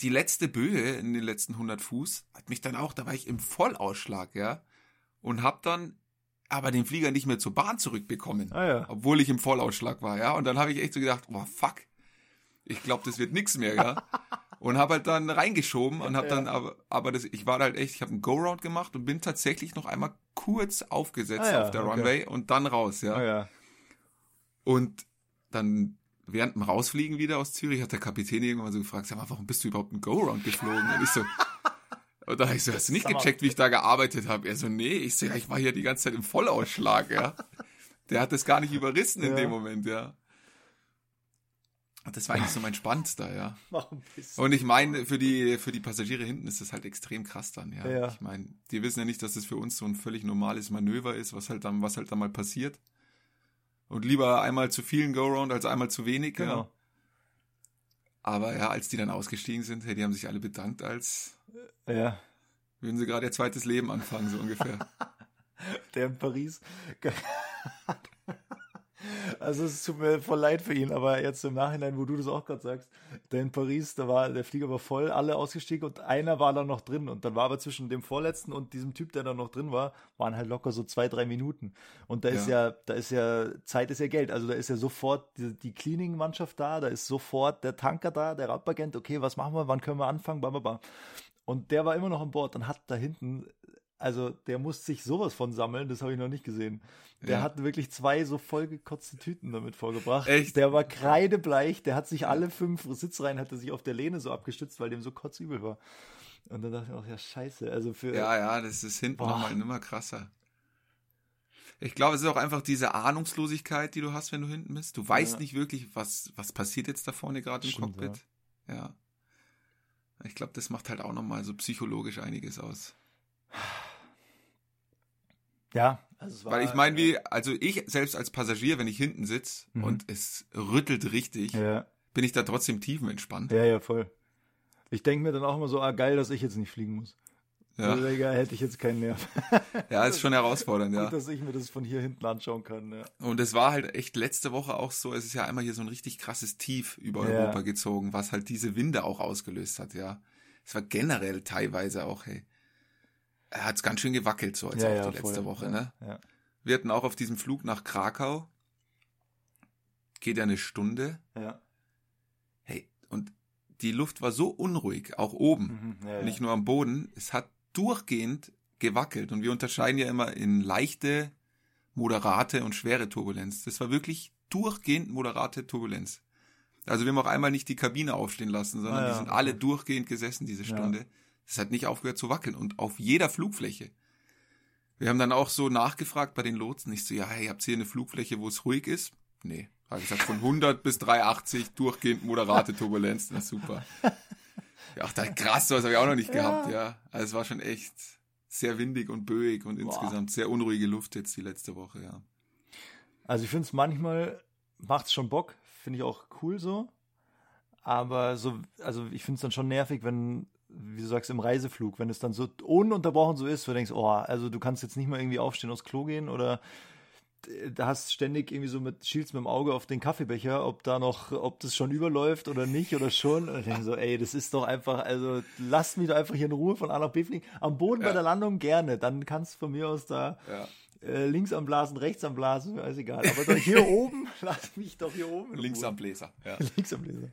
[SPEAKER 2] die letzte Böe in den letzten 100 Fuß hat mich dann auch, da war ich im Vollausschlag, ja, und hab dann aber den Flieger nicht mehr zur Bahn zurückbekommen,
[SPEAKER 1] Ah ja.
[SPEAKER 2] obwohl ich im Vollausschlag war, ja, und dann habe ich echt so gedacht, oh fuck, ich glaube, das wird nix mehr, ja. Und habe halt dann reingeschoben und habe dann aber, aber das, ich war halt echt, ich habe einen Go-Round gemacht und bin tatsächlich noch einmal kurz aufgesetzt
[SPEAKER 1] Ah ja,
[SPEAKER 2] auf der
[SPEAKER 1] okay.
[SPEAKER 2] Runway und dann raus, ja.
[SPEAKER 1] Ah ja.
[SPEAKER 2] Und dann während dem Rausfliegen wieder aus Zürich hat der Kapitän irgendwann so gefragt, sag mal, warum bist du überhaupt einen Go-Round geflogen? Und ich so, und da ich so, hast du nicht gecheckt, wie ich da gearbeitet habe? Er so, nee, ich so, ja, ich war hier die ganze Zeit im Vollausschlag, ja. Der hat das gar nicht überrissen in
[SPEAKER 1] Ja.
[SPEAKER 2] dem Moment, ja. Und das war eigentlich so mein Spannendster, ja. Und ich meine, für die, für die Passagiere hinten ist das halt extrem krass dann, ja.
[SPEAKER 1] Ja.
[SPEAKER 2] Ich meine, die wissen ja nicht, dass das für uns so ein völlig normales Manöver ist, was halt dann, was halt dann mal passiert. Und lieber einmal zu vielen Go-Round als einmal zu wenig, ja.
[SPEAKER 1] Genau.
[SPEAKER 2] Aber ja, als die dann ausgestiegen sind, hey, die haben sich alle bedankt, als
[SPEAKER 1] Ja.
[SPEAKER 2] würden sie gerade ihr zweites Leben anfangen, so ungefähr.
[SPEAKER 1] Der in Paris. Also es tut mir voll leid für ihn, aber jetzt im Nachhinein, wo du das auch gerade sagst, der in Paris, da war der Flieger war voll, alle ausgestiegen und einer war dann noch drin. Und dann war aber zwischen dem vorletzten und diesem Typ, der da noch drin war, waren halt locker so zwei, drei Minuten. Und da ist ja, da ist ja Zeit ist ja Geld, also da ist ja sofort die, die Cleaning-Mannschaft da, da ist sofort der Tanker da, der Radagent, okay, was machen wir, wann können wir anfangen, bam, bam, bam. Und der war immer noch an Bord und hat da hinten also der muss sich sowas von sammeln, das habe ich noch nicht gesehen. Der
[SPEAKER 2] Ja.
[SPEAKER 1] hat wirklich zwei so vollgekotzte Tüten damit vorgebracht.
[SPEAKER 2] Echt?
[SPEAKER 1] Der war kreidebleich, der hat sich alle fünf Sitzreihen, hat er sich auf der Lehne so abgestützt, weil dem so kotzübel war. Und dann dachte ich auch, ja scheiße, also für...
[SPEAKER 2] ja, ja, das ist hinten nochmal immer krasser. Ich glaube, es ist auch einfach diese Ahnungslosigkeit, die du hast, wenn du hinten bist. Du weißt
[SPEAKER 1] Ja.
[SPEAKER 2] nicht wirklich, was, was passiert jetzt da vorne gerade im
[SPEAKER 1] Stimmt,
[SPEAKER 2] Cockpit. Ja. Ich glaube, das macht halt auch nochmal so psychologisch einiges aus.
[SPEAKER 1] Ja, also es war,
[SPEAKER 2] Weil ich meine, wie, also ich selbst als Passagier, wenn ich hinten sitze
[SPEAKER 1] Mhm.
[SPEAKER 2] und es rüttelt richtig,
[SPEAKER 1] Ja,
[SPEAKER 2] bin ich da trotzdem tiefenentspannt.
[SPEAKER 1] ja, ja, voll. Ich denke mir dann auch immer so, ah geil, dass ich jetzt nicht fliegen muss.
[SPEAKER 2] Ja,
[SPEAKER 1] Also, egal, hätte ich jetzt keinen Nerv.
[SPEAKER 2] ja ist schon herausfordernd,
[SPEAKER 1] Gut,
[SPEAKER 2] ja.
[SPEAKER 1] dass ich mir das von hier hinten anschauen kann. Ja.
[SPEAKER 2] Und es war halt echt letzte Woche auch so, es ist ja einmal hier so ein richtig krasses Tief über
[SPEAKER 1] Ja.
[SPEAKER 2] Europa gezogen, was halt diese Winde auch ausgelöst hat, ja. Es war generell teilweise auch, hey. Er hat's ganz schön gewackelt, so als
[SPEAKER 1] ja,
[SPEAKER 2] auch
[SPEAKER 1] ja,
[SPEAKER 2] die letzte
[SPEAKER 1] voll.
[SPEAKER 2] Woche,
[SPEAKER 1] ja,
[SPEAKER 2] ne?
[SPEAKER 1] Ja.
[SPEAKER 2] Wir hatten auch auf diesem Flug nach Krakau, geht ja eine Stunde,
[SPEAKER 1] Ja.
[SPEAKER 2] hey, und die Luft war so unruhig, auch oben,
[SPEAKER 1] Mhm, ja,
[SPEAKER 2] nicht nur am Boden, es hat durchgehend gewackelt und wir unterscheiden ja immer in leichte, moderate und schwere Turbulenz. Das war wirklich durchgehend moderate Turbulenz. Also wir haben auch einmal nicht die Kabine aufstehen lassen, sondern
[SPEAKER 1] ja,
[SPEAKER 2] die sind alle durchgehend gesessen diese. Stunde. Das hat nicht aufgehört zu wackeln und auf jeder Flugfläche. Wir haben dann auch so nachgefragt bei den Lotsen. Ich so, ja, hey, habt ihr hier eine Flugfläche, wo es ruhig ist? Nee. Habe ich gesagt, von 100 bis 380 durchgehend moderate Turbulenz. Das ist super. Ja, ach, da, krass, sowas habe ich auch noch nicht gehabt, ja. Also es war schon echt sehr windig und böig und insgesamt sehr unruhige Luft jetzt die letzte Woche, ja.
[SPEAKER 1] Also ich finde es manchmal macht es schon Bock, finde ich auch cool so. Aber so, also ich finde es dann schon nervig, wenn, wie du sagst, im Reiseflug, wenn es dann so ununterbrochen so ist, wo du denkst, oh, also du kannst jetzt nicht mal irgendwie aufstehen, aufs Klo gehen oder äh, da hast ständig irgendwie so mit, schielst mit dem Auge auf den Kaffeebecher, ob da noch, ob das schon überläuft oder nicht oder schon. Und ich denke so, ey, das ist doch einfach, also lass mich doch einfach hier in Ruhe von A nach B fliegen. Am Boden bei
[SPEAKER 2] Ja.
[SPEAKER 1] der Landung gerne, dann kannst du von mir aus da
[SPEAKER 2] Ja.
[SPEAKER 1] äh, links am Blasen, rechts am Blasen, mir ist egal. Aber doch hier oben, lass mich doch hier oben. in
[SPEAKER 2] Links
[SPEAKER 1] Ruhe.
[SPEAKER 2] am Bläser. Ja.
[SPEAKER 1] links am Bläser.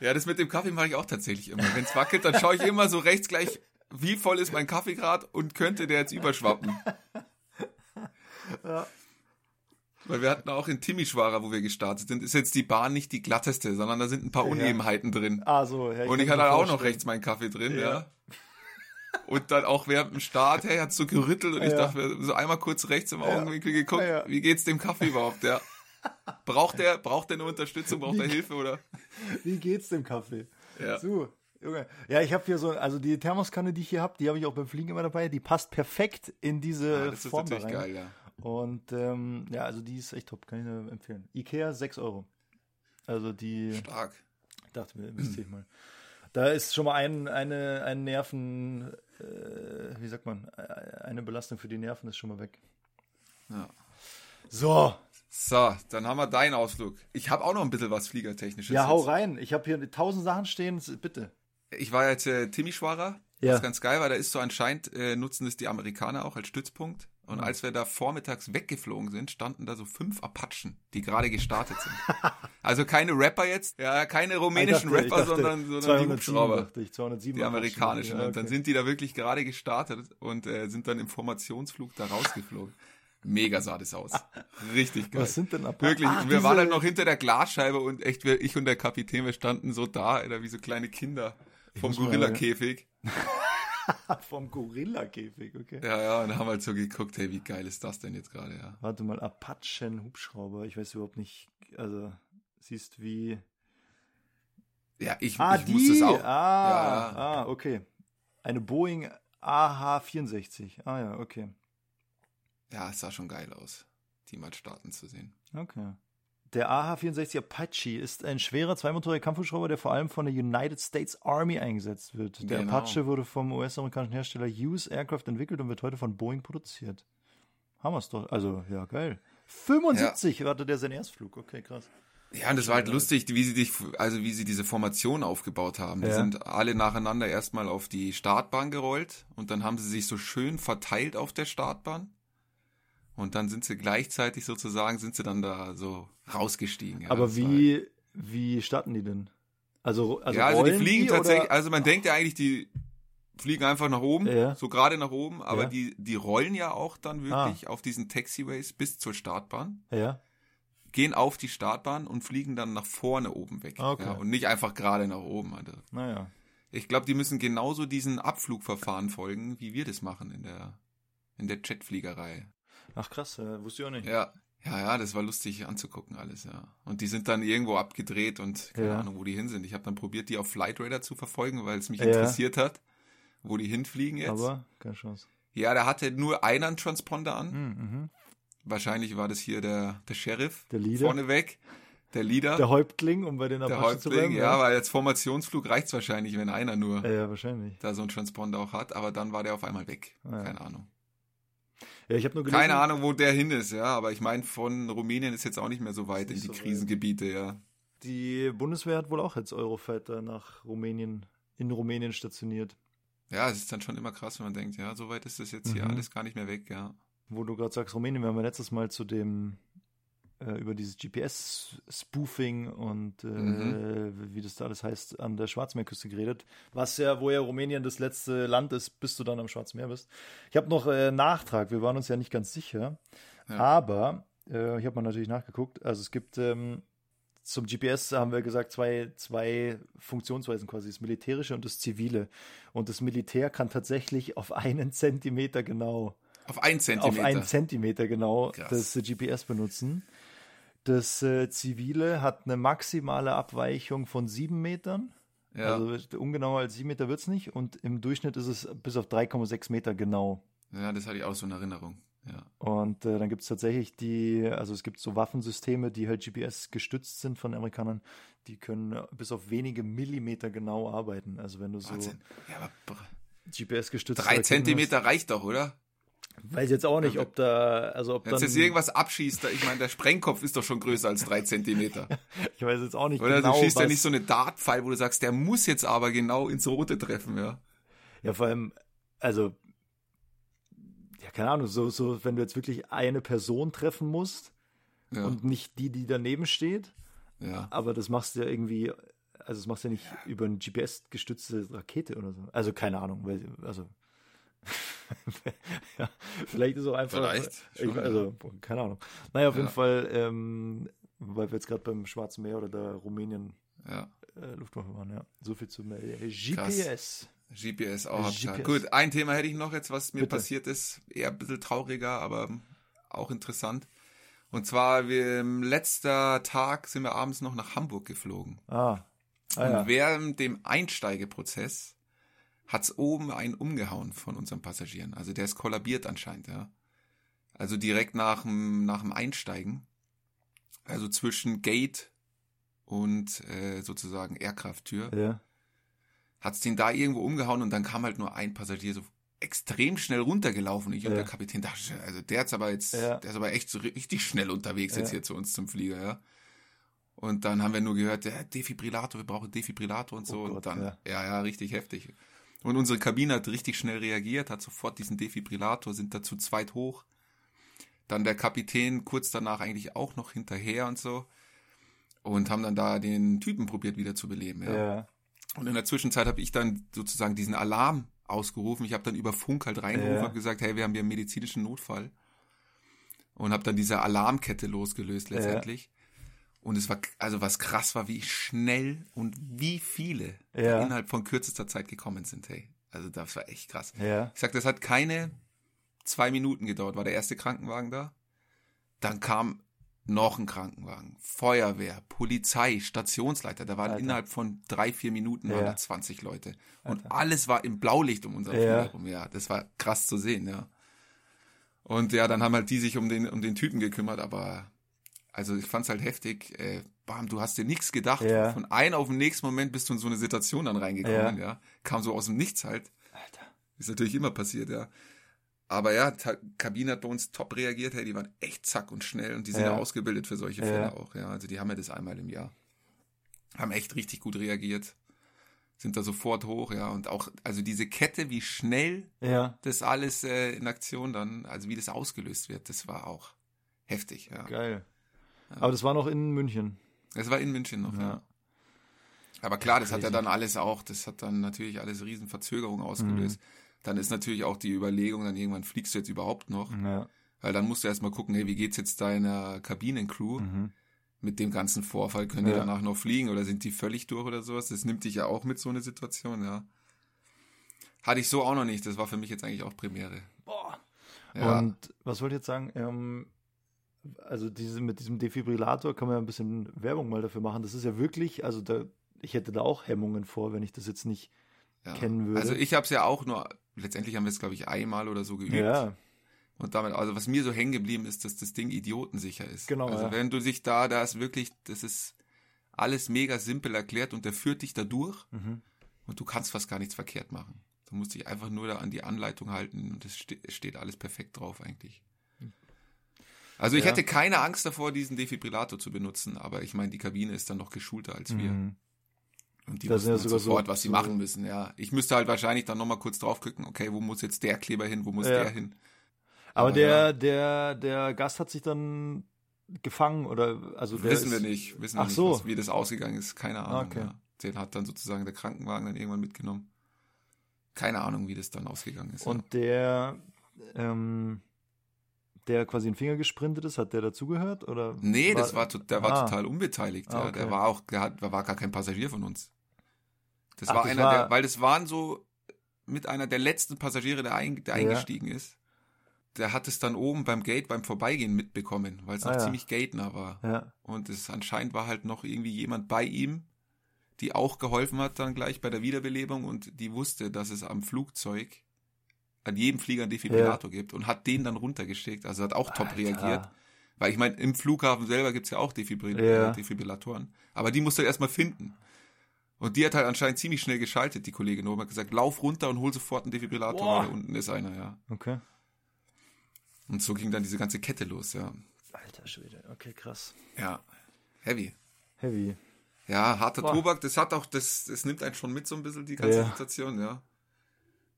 [SPEAKER 2] Ja, das mit dem Kaffee mache ich auch tatsächlich immer. Wenn es wackelt, dann schaue ich immer so rechts gleich, wie voll ist mein Kaffeegrad und könnte der jetzt überschwappen. Weil wir hatten auch in Timișoara, wo wir gestartet sind, ist jetzt die Bahn nicht die glatteste, sondern da sind ein paar
[SPEAKER 1] Ja.
[SPEAKER 2] Unebenheiten drin.
[SPEAKER 1] Ah, so. Ja,
[SPEAKER 2] und ich hatte auch noch rechts meinen Kaffee drin, ja.
[SPEAKER 1] Ja.
[SPEAKER 2] Und dann auch während dem Start, hey, hat so gerüttelt und ich
[SPEAKER 1] Ja.
[SPEAKER 2] dachte so einmal kurz rechts im Augenwinkel geguckt,
[SPEAKER 1] Ja, ja.
[SPEAKER 2] wie geht's dem Kaffee überhaupt, ja. Braucht der, braucht der eine Unterstützung, braucht er Hilfe oder?
[SPEAKER 1] Wie geht's dem Kaffee?
[SPEAKER 2] Ja.
[SPEAKER 1] So, Junge. Ja, ich habe hier so, also die Thermoskanne, die ich hier habe, die habe ich auch beim Fliegen immer dabei. Die passt perfekt in diese
[SPEAKER 2] Ja, das ist
[SPEAKER 1] Form da
[SPEAKER 2] natürlich
[SPEAKER 1] rein.
[SPEAKER 2] geil, ja.
[SPEAKER 1] Und ähm, ja, also die ist echt top, kann ich nur empfehlen. Ikea 6 Euro. Also die,
[SPEAKER 2] Stark.
[SPEAKER 1] ich dachte mir, investiere ich mal. Da ist schon mal ein, eine, ein Nerven, äh, wie sagt man, eine Belastung für die Nerven ist schon mal weg.
[SPEAKER 2] Ja.
[SPEAKER 1] So,
[SPEAKER 2] So, dann haben wir deinen Ausflug. Ich habe auch noch ein bisschen was Fliegertechnisches.
[SPEAKER 1] ja, hau
[SPEAKER 2] jetzt.
[SPEAKER 1] rein. Ich habe hier tausend Sachen stehen, bitte.
[SPEAKER 2] Ich war jetzt äh, Timișoara,
[SPEAKER 1] Ja.
[SPEAKER 2] was ganz geil war. Da ist so anscheinend, äh, nutzen es die Amerikaner auch als Stützpunkt. Und als wir da vormittags weggeflogen sind, standen da so fünf Apachen, die gerade gestartet sind. also keine Rapper jetzt, ja, keine rumänischen
[SPEAKER 1] dachte-
[SPEAKER 2] Rapper,
[SPEAKER 1] dachte,
[SPEAKER 2] sondern, sondern die
[SPEAKER 1] 207
[SPEAKER 2] Hubschrauber.
[SPEAKER 1] ich, 207
[SPEAKER 2] Die amerikanischen.
[SPEAKER 1] Ja,
[SPEAKER 2] Und dann
[SPEAKER 1] okay.
[SPEAKER 2] sind die da wirklich gerade gestartet und äh, sind dann im Formationsflug da rausgeflogen. Mega sah das aus. Richtig geil.
[SPEAKER 1] Was sind denn Apachen?
[SPEAKER 2] Wirklich,
[SPEAKER 1] Ach,
[SPEAKER 2] wir waren
[SPEAKER 1] diese-
[SPEAKER 2] halt noch hinter der Glasscheibe und echt, wir, ich und der Kapitän, wir standen so da, Alter, wie so kleine Kinder vom Gorilla-Käfig.
[SPEAKER 1] Vom Gorilla-Käfig, okay.
[SPEAKER 2] Ja, ja, und haben halt so geguckt, hey, wie geil ist das denn jetzt gerade, ja.
[SPEAKER 1] Warte mal, Apachen-Hubschrauber. Ich weiß überhaupt nicht, also, siehst wie.
[SPEAKER 2] Ja, ich,
[SPEAKER 1] Ah,
[SPEAKER 2] ich
[SPEAKER 1] die!
[SPEAKER 2] muss das auch.
[SPEAKER 1] Ah,
[SPEAKER 2] ja.
[SPEAKER 1] ah, okay. Eine Boeing AH-64. Ah ja, okay.
[SPEAKER 2] Ja, es sah schon geil aus, die mal starten zu sehen.
[SPEAKER 1] Okay. Der AH-64 Apache ist ein schwerer zweimotoriger Kampfhubschrauber, der vor allem von der United States Army eingesetzt wird. Der
[SPEAKER 2] Genau.
[SPEAKER 1] Apache wurde vom US-amerikanischen Hersteller Hughes Aircraft entwickelt und wird heute von Boeing produziert. Es doch. Also, ja, geil. 75 hatte der seinen Erstflug. Okay, krass.
[SPEAKER 2] Ja, und das war halt lustig, wie sie dich, also wie sie diese Formation aufgebaut haben. Die
[SPEAKER 1] Ja.
[SPEAKER 2] sind alle nacheinander erstmal auf die Startbahn gerollt und dann haben sie sich so schön verteilt auf der Startbahn. Und dann sind sie gleichzeitig sozusagen, sind sie dann da so rausgestiegen. Ja,
[SPEAKER 1] Aber
[SPEAKER 2] Das war-
[SPEAKER 1] wie, wie starten die denn? Also, also,
[SPEAKER 2] ja, also die fliegen tatsächlich,
[SPEAKER 1] oder-
[SPEAKER 2] also man denkt ja eigentlich, die fliegen einfach nach oben,
[SPEAKER 1] Ja.
[SPEAKER 2] so gerade nach oben, aber
[SPEAKER 1] Ja.
[SPEAKER 2] die, die rollen ja auch dann wirklich auf diesen Taxiways bis zur Startbahn,
[SPEAKER 1] Ja.
[SPEAKER 2] gehen auf die Startbahn und fliegen dann nach vorne oben weg.
[SPEAKER 1] Okay.
[SPEAKER 2] Ja, und nicht einfach gerade nach oben. Also.
[SPEAKER 1] Naja.
[SPEAKER 2] Ich glaube, die müssen genauso diesen Abflugverfahren folgen, wie wir das machen in der, in der Jetfliegerei.
[SPEAKER 1] Ach krass, äh, wusste ich auch nicht.
[SPEAKER 2] Ja. Ja, ja, das war lustig anzugucken alles, ja. Und die sind dann irgendwo abgedreht und keine
[SPEAKER 1] Ja.
[SPEAKER 2] Ahnung, wo die hin sind. Ich habe dann probiert, die auf Flightradar zu verfolgen, weil es mich
[SPEAKER 1] Ja.
[SPEAKER 2] interessiert hat, wo die hinfliegen jetzt.
[SPEAKER 1] Aber keine Chance.
[SPEAKER 2] ja, da hatte nur einer einen Transponder an.
[SPEAKER 1] Mhm, mhm.
[SPEAKER 2] Wahrscheinlich war das hier der, der Sheriff
[SPEAKER 1] Der Leader.
[SPEAKER 2] vorneweg. Der Leader.
[SPEAKER 1] Der Häuptling, um bei den
[SPEAKER 2] der
[SPEAKER 1] Apachen zu
[SPEAKER 2] Häuptling,
[SPEAKER 1] bleiben.
[SPEAKER 2] ja, weil als Formationsflug reicht's wahrscheinlich, wenn einer nur
[SPEAKER 1] ja. Ja, wahrscheinlich.
[SPEAKER 2] da so einen Transponder auch hat, aber dann war der auf einmal weg.
[SPEAKER 1] Ja.
[SPEAKER 2] Keine Ahnung.
[SPEAKER 1] Ja, ich habe nur gelesen.
[SPEAKER 2] Keine Ahnung, wo der hin ist, ja, aber ich meine, von Rumänien ist jetzt auch nicht mehr so weit in die
[SPEAKER 1] so weit.
[SPEAKER 2] Krisengebiete, ja.
[SPEAKER 1] Die Bundeswehr hat wohl auch jetzt Eurofighter nach Rumänien, in Rumänien stationiert.
[SPEAKER 2] Ja, es ist dann schon immer krass, wenn man denkt, ja, so weit ist das jetzt hier
[SPEAKER 1] Mhm.
[SPEAKER 2] alles gar nicht mehr weg, ja.
[SPEAKER 1] Wo du gerade sagst, Rumänien, wir haben ja letztes Mal zu dem äh, über dieses GPS-Spoofing und äh,
[SPEAKER 2] Mhm.
[SPEAKER 1] wie das da alles heißt, an der Schwarzmeerküste geredet. Was ja, wo ja Rumänien das letzte Land ist, bis du dann am Schwarzen Meer bist. Ich habe noch äh, Nachtrag, wir waren uns ja nicht ganz sicher.
[SPEAKER 2] Ja.
[SPEAKER 1] Aber äh, ich habe mal natürlich nachgeguckt. Also es gibt ähm, zum GPS haben wir gesagt, zwei, zwei Funktionsweisen quasi, das militärische und das zivile. Und das Militär kann tatsächlich auf einen Zentimeter genau
[SPEAKER 2] Auf einen Zentimeter.
[SPEAKER 1] auf einen Zentimeter genau
[SPEAKER 2] Krass.
[SPEAKER 1] das GPS benutzen. Das äh, Zivile hat eine maximale Abweichung von sieben Metern.
[SPEAKER 2] ja.
[SPEAKER 1] Also ungenauer als sieben Meter wird's nicht. Und im Durchschnitt ist es bis auf 3,6 Meter genau.
[SPEAKER 2] ja, das hatte ich auch so in Erinnerung, ja.
[SPEAKER 1] Und äh, dann gibt es tatsächlich die, also es gibt so Waffensysteme, die halt GPS gestützt sind von Amerikanern, die können äh, bis auf wenige Millimeter genau arbeiten. Also wenn du so
[SPEAKER 2] Wahnsinn. Ja, aber
[SPEAKER 1] GPS gestützt
[SPEAKER 2] drei Zentimeter reicht doch, oder?
[SPEAKER 1] Weiß jetzt auch nicht, ob da, also ob
[SPEAKER 2] Wenn
[SPEAKER 1] dann,
[SPEAKER 2] jetzt irgendwas abschießt, ich meine, der Sprengkopf ist doch schon größer als drei Zentimeter.
[SPEAKER 1] ich weiß jetzt auch nicht
[SPEAKER 2] Oder
[SPEAKER 1] genau,
[SPEAKER 2] du schießt ja
[SPEAKER 1] was-
[SPEAKER 2] nicht so eine Dartpfeil, wo du sagst, der muss jetzt aber genau ins Rote treffen, ja.
[SPEAKER 1] Ja, vor allem, also, ja, keine Ahnung, so, so, wenn du jetzt wirklich eine Person treffen musst
[SPEAKER 2] Ja,
[SPEAKER 1] und nicht die, die daneben steht,
[SPEAKER 2] ja.
[SPEAKER 1] aber das machst du ja irgendwie, also das machst du ja nicht über eine GPS-gestützte Rakete oder so. Also keine Ahnung, weil, also, ja, vielleicht ist auch einfach,
[SPEAKER 2] Vielleicht,
[SPEAKER 1] ich, also, keine Ahnung. Naja, auf
[SPEAKER 2] Ja.
[SPEAKER 1] jeden Fall, ähm, weil wir jetzt gerade beim Schwarzen Meer oder da Rumänien
[SPEAKER 2] ja.
[SPEAKER 1] äh, Luftwaffe waren, ja. So viel zum äh, GPS.
[SPEAKER 2] GPS auch
[SPEAKER 1] GPS.
[SPEAKER 2] abschalten. Gut, ein Thema hätte ich noch jetzt, was mir
[SPEAKER 1] Bitte.
[SPEAKER 2] passiert ist. Eher ein bisschen trauriger, aber auch interessant. Und zwar, wir, im letzter Tag sind wir abends noch nach Hamburg geflogen.
[SPEAKER 1] Ah. Ah,
[SPEAKER 2] Und
[SPEAKER 1] ja.
[SPEAKER 2] während dem Einsteigeprozess hat's oben einen umgehauen von unseren Passagieren. Also der ist kollabiert anscheinend, ja. Also direkt nach dem, nach dem Einsteigen. Also zwischen Gate und äh, sozusagen Airkrafttür.
[SPEAKER 1] ja.
[SPEAKER 2] Hat's den da irgendwo umgehauen und dann kam halt nur ein Passagier so extrem schnell runtergelaufen. Ich und
[SPEAKER 1] Ja.
[SPEAKER 2] der Kapitän dachte, also der ist aber jetzt,
[SPEAKER 1] Ja.
[SPEAKER 2] der ist aber echt so richtig schnell unterwegs jetzt
[SPEAKER 1] Ja.
[SPEAKER 2] hier zu uns zum Flieger, ja. Und dann haben wir nur gehört, der Defibrillator, wir brauchen Defibrillator und so.
[SPEAKER 1] Oh Gott,
[SPEAKER 2] und dann,
[SPEAKER 1] ja.
[SPEAKER 2] ja. ja, richtig heftig. Und unsere Kabine hat richtig schnell reagiert, hat sofort diesen Defibrillator, sind da zu zweit hoch. Dann der Kapitän kurz danach eigentlich auch noch hinterher und so. Und haben dann da den Typen probiert wieder zu beleben. Ja.
[SPEAKER 1] Ja.
[SPEAKER 2] Und in der Zwischenzeit habe ich dann sozusagen diesen Alarm ausgerufen. Ich habe dann über Funk halt reingerufen,
[SPEAKER 1] Ja.
[SPEAKER 2] habe gesagt, hey, wir haben hier einen medizinischen Notfall. Und habe dann diese Alarmkette losgelöst
[SPEAKER 1] Ja.
[SPEAKER 2] Und es war, also was krass war, wie schnell und wie viele
[SPEAKER 1] Ja.
[SPEAKER 2] innerhalb von kürzester Zeit gekommen sind, hey. Also das war echt krass.
[SPEAKER 1] Ja.
[SPEAKER 2] Ich sag, das hat keine zwei Minuten gedauert, war der erste Krankenwagen da. Dann kam noch ein Krankenwagen, Feuerwehr, Polizei, Stationsleiter. Da waren
[SPEAKER 1] Alter.
[SPEAKER 2] innerhalb von drei, vier Minuten
[SPEAKER 1] Ja.
[SPEAKER 2] da 20 Leute. Und alles war im Blaulicht um unseren
[SPEAKER 1] Ja.
[SPEAKER 2] Flieger rum. Ja, das war krass zu sehen, ja. Und ja, dann haben halt die sich um den, um den Typen gekümmert, aber also ich fand's halt heftig. Äh, bam, du hast dir nichts gedacht.
[SPEAKER 1] Ja.
[SPEAKER 2] Von einem auf den nächsten Moment bist du in so eine Situation dann reingekommen,
[SPEAKER 1] Ja.
[SPEAKER 2] ja. Kam so aus dem Nichts halt.
[SPEAKER 1] Alter.
[SPEAKER 2] Ist natürlich immer passiert, ja. Aber ja, Kabine hat bei uns top reagiert, hey, die waren echt zack und schnell und die sind ja,
[SPEAKER 1] Ja.
[SPEAKER 2] ausgebildet für solche. Fälle auch, ja. Also die haben ja das einmal im Jahr. Haben echt richtig gut reagiert. Sind da sofort hoch, ja. Und auch, also diese Kette, wie schnell
[SPEAKER 1] Ja.
[SPEAKER 2] das alles äh, in Aktion dann, also wie das ausgelöst wird, das war auch heftig, ja.
[SPEAKER 1] Geil. Aber das war noch in München.
[SPEAKER 2] Das war in München noch, ja.
[SPEAKER 1] Ja.
[SPEAKER 2] Aber klar, das hat ja dann alles auch, das hat dann natürlich alles riesen Verzögerung
[SPEAKER 1] Mhm.
[SPEAKER 2] ausgelöst. Dann ist natürlich auch die Überlegung, dann irgendwann fliegst du jetzt überhaupt noch.
[SPEAKER 1] Ja.
[SPEAKER 2] Weil dann musst du erstmal gucken, hey, wie geht's jetzt deiner Kabinencrew
[SPEAKER 1] Mhm.
[SPEAKER 2] mit dem ganzen Vorfall? Können die
[SPEAKER 1] Ja.
[SPEAKER 2] danach noch fliegen oder sind die völlig durch oder sowas? Das nimmt dich ja auch mit so einer Situation, ja. Hatte ich so auch noch nicht. Das war für mich jetzt eigentlich auch Premiere.
[SPEAKER 1] Boah.
[SPEAKER 2] Ja.
[SPEAKER 1] Und was wollte ich jetzt sagen? Ähm, also diese, mit diesem Defibrillator kann man ja ein bisschen Werbung mal dafür machen. Das ist ja wirklich, also da, ich hätte da auch Hemmungen vor, wenn ich das jetzt nicht
[SPEAKER 2] ja.
[SPEAKER 1] kennen würde.
[SPEAKER 2] Also ich habe es ja auch nur, letztendlich haben wir es, glaube ich, einmal oder so geübt.
[SPEAKER 1] Ja,
[SPEAKER 2] Und damit, also was mir so hängen geblieben ist, dass das Ding idiotensicher ist.
[SPEAKER 1] Genau,
[SPEAKER 2] Also
[SPEAKER 1] ja.
[SPEAKER 2] wenn du dich da, da ist wirklich, das ist alles mega simpel erklärt und der führt dich da durch
[SPEAKER 1] Mhm.
[SPEAKER 2] und du kannst fast gar nichts verkehrt machen. Du musst dich einfach nur da an die Anleitung halten und es ste es steht alles perfekt drauf eigentlich. Also ich
[SPEAKER 1] Ja.
[SPEAKER 2] hätte keine Angst davor, diesen Defibrillator zu benutzen, aber ich meine, die Kabine ist dann noch geschulter als wir.
[SPEAKER 1] Mhm.
[SPEAKER 2] Und die wussten
[SPEAKER 1] ja sogar so-
[SPEAKER 2] sofort, was sie
[SPEAKER 1] so-
[SPEAKER 2] machen müssen, ja. Ich müsste halt wahrscheinlich dann nochmal kurz drauf gucken, okay, wo muss jetzt der Kleber hin, wo muss
[SPEAKER 1] Ja.
[SPEAKER 2] der hin?
[SPEAKER 1] Aber
[SPEAKER 2] Aber
[SPEAKER 1] der,
[SPEAKER 2] ja.
[SPEAKER 1] der, der Gast hat sich dann gefangen oder also der
[SPEAKER 2] wissen wir nicht, wissen
[SPEAKER 1] Ach
[SPEAKER 2] wir nicht,
[SPEAKER 1] so.
[SPEAKER 2] was, wie das ausgegangen ist, keine Ahnung.
[SPEAKER 1] Okay.
[SPEAKER 2] Ja. Den hat dann sozusagen der Krankenwagen dann irgendwann mitgenommen. Keine Ahnung, wie das dann ausgegangen ist.
[SPEAKER 1] Und der, ähm, der quasi den Finger gesprintet ist, hat der dazugehört oder?
[SPEAKER 2] Nee, das war, der war
[SPEAKER 1] Ah.
[SPEAKER 2] total unbeteiligt.
[SPEAKER 1] Ah,
[SPEAKER 2] ja. Der
[SPEAKER 1] okay.
[SPEAKER 2] war auch, der, hat, der war gar kein Passagier von uns. Das
[SPEAKER 1] Ach,
[SPEAKER 2] war
[SPEAKER 1] das
[SPEAKER 2] einer
[SPEAKER 1] war-
[SPEAKER 2] der, weil das waren so mit einer der letzten Passagiere, der, ein, der
[SPEAKER 1] Ja.
[SPEAKER 2] eingestiegen ist. Der hat es dann oben beim Gate, beim Vorbeigehen mitbekommen, weil es noch
[SPEAKER 1] Ah, ja.
[SPEAKER 2] ziemlich gatenah war.
[SPEAKER 1] Ja,
[SPEAKER 2] Und es anscheinend war halt noch irgendwie jemand bei ihm, die auch geholfen hat dann gleich bei der Wiederbelebung und die wusste, dass es am Flugzeug an jedem Flieger einen Defibrillator gibt und hat den dann runtergeschickt. Also hat auch top
[SPEAKER 1] Alter.
[SPEAKER 2] reagiert. Weil ich meine, im Flughafen selber gibt's ja auch Defibrill
[SPEAKER 1] Ja.
[SPEAKER 2] äh, Defibrillatoren. Aber die musste er erstmal finden. Und die hat halt anscheinend ziemlich schnell geschaltet, die Kollegin oben hat gesagt, lauf runter und hol sofort einen Defibrillator,
[SPEAKER 1] Boah.
[SPEAKER 2] weil da unten ist einer, ja.
[SPEAKER 1] okay.
[SPEAKER 2] Und so ging dann diese ganze Kette los, ja.
[SPEAKER 1] Alter Schwede, okay, krass.
[SPEAKER 2] Ja. Heavy.
[SPEAKER 1] Heavy.
[SPEAKER 2] Ja, harter
[SPEAKER 1] Boah.
[SPEAKER 2] Tobak, das hat auch, das, das nimmt einen schon mit so ein bisschen, die ganze
[SPEAKER 1] Ja.
[SPEAKER 2] Situation, ja.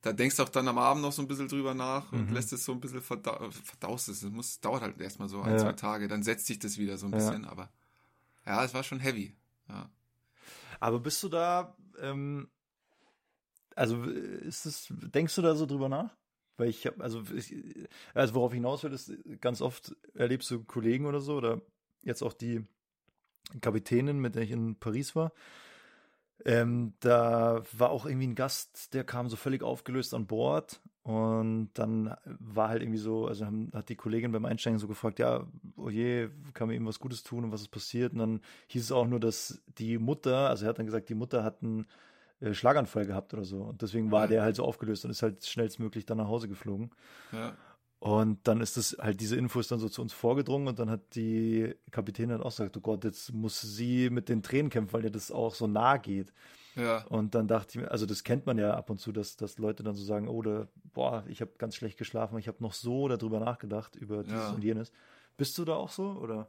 [SPEAKER 2] Da denkst du auch dann am Abend noch so ein bisschen drüber nach und
[SPEAKER 1] Mhm.
[SPEAKER 2] lässt es so ein bisschen verda verdaust es. Es muss, dauert halt erstmal so ein,
[SPEAKER 1] Ja.
[SPEAKER 2] zwei Tage, dann setzt sich das wieder so ein
[SPEAKER 1] Ja.
[SPEAKER 2] bisschen, aber ja, es war schon heavy. Ja.
[SPEAKER 1] Aber bist du da, ähm, also ist es, denkst du da so drüber nach? Weil ich habe, also, ich, also worauf ich hinaus will, ist, ganz oft erlebst du Kollegen oder so, oder jetzt auch die Kapitänin, mit der ich in Paris war, Ähm, da war auch irgendwie ein Gast, der kam so völlig aufgelöst an Bord und dann war halt irgendwie so, also haben, hat die Kollegin beim Einsteigen so gefragt, ja, oh je, kann man ihm was Gutes tun und was ist passiert? Und dann hieß es auch nur, dass die Mutter, also er hat dann gesagt, die Mutter hat einen äh, Schlaganfall gehabt oder so und deswegen war
[SPEAKER 2] Ja.
[SPEAKER 1] der halt so aufgelöst und ist halt schnellstmöglich dann nach Hause geflogen.
[SPEAKER 2] Ja.
[SPEAKER 1] Und dann ist das halt, diese Info ist dann so zu uns vorgedrungen und dann hat die Kapitänin halt auch gesagt, oh Gott, jetzt muss sie mit den Tränen kämpfen, weil ihr das auch so nah geht.
[SPEAKER 2] Ja.
[SPEAKER 1] Und dann dachte ich mir, also das kennt man ja ab und zu, dass, dass Leute dann so sagen, oh, da, boah, ich habe ganz schlecht geschlafen, ich habe noch so darüber nachgedacht, über dieses
[SPEAKER 2] Ja.
[SPEAKER 1] und jenes. Bist du da auch so, oder?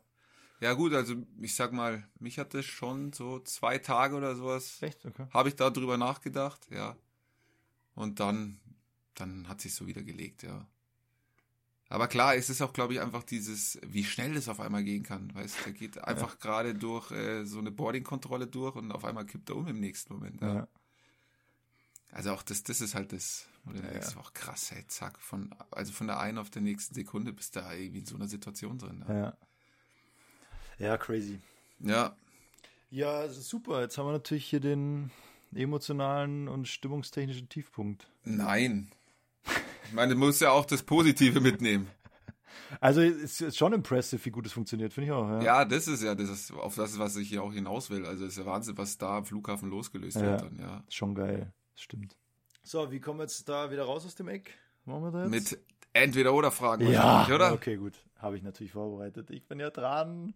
[SPEAKER 2] Ja gut, also ich sag mal, mich hat das schon so zwei Tage oder sowas,
[SPEAKER 1] Echt? Okay.
[SPEAKER 2] habe ich da drüber nachgedacht, ja. Und dann, dann hat sich so wieder gelegt, ja. Aber klar, es ist auch, glaube ich, einfach dieses, wie schnell das auf einmal gehen kann. Weißt du, der geht einfach gerade durch äh, so eine Boarding-Kontrolle durch und auf einmal kippt er um im nächsten Moment. Ja.
[SPEAKER 1] Ja.
[SPEAKER 2] Also auch das, das ist halt das, wo du
[SPEAKER 1] Ja,
[SPEAKER 2] denkst,
[SPEAKER 1] ja.
[SPEAKER 2] auch krass, hey, zack, von, also von der einen auf der nächsten Sekunde bist du da irgendwie in so einer Situation drin. Ja.
[SPEAKER 1] Ja. Ja, crazy.
[SPEAKER 2] ja.
[SPEAKER 1] Ja, super. Jetzt haben wir natürlich hier den emotionalen und stimmungstechnischen Tiefpunkt.
[SPEAKER 2] Nein. Ich meine, du musst ja auch das Positive mitnehmen.
[SPEAKER 1] Also es ist schon impressive, wie gut es funktioniert, finde ich auch. Ja.
[SPEAKER 2] Ja, das ist ja das, ist auf das, was ich hier auch hinaus will. Also es ist ja Wahnsinn, was da am Flughafen losgelöst
[SPEAKER 1] Ja.
[SPEAKER 2] wird dann, ja.
[SPEAKER 1] Schon geil. Stimmt. So, wie kommen wir jetzt da wieder raus aus dem Eck? Machen wir da jetzt?
[SPEAKER 2] Mit entweder oder Fragen
[SPEAKER 1] ja,
[SPEAKER 2] wahrscheinlich, oder?
[SPEAKER 1] okay, gut. Habe ich natürlich vorbereitet. Ich bin ja dran.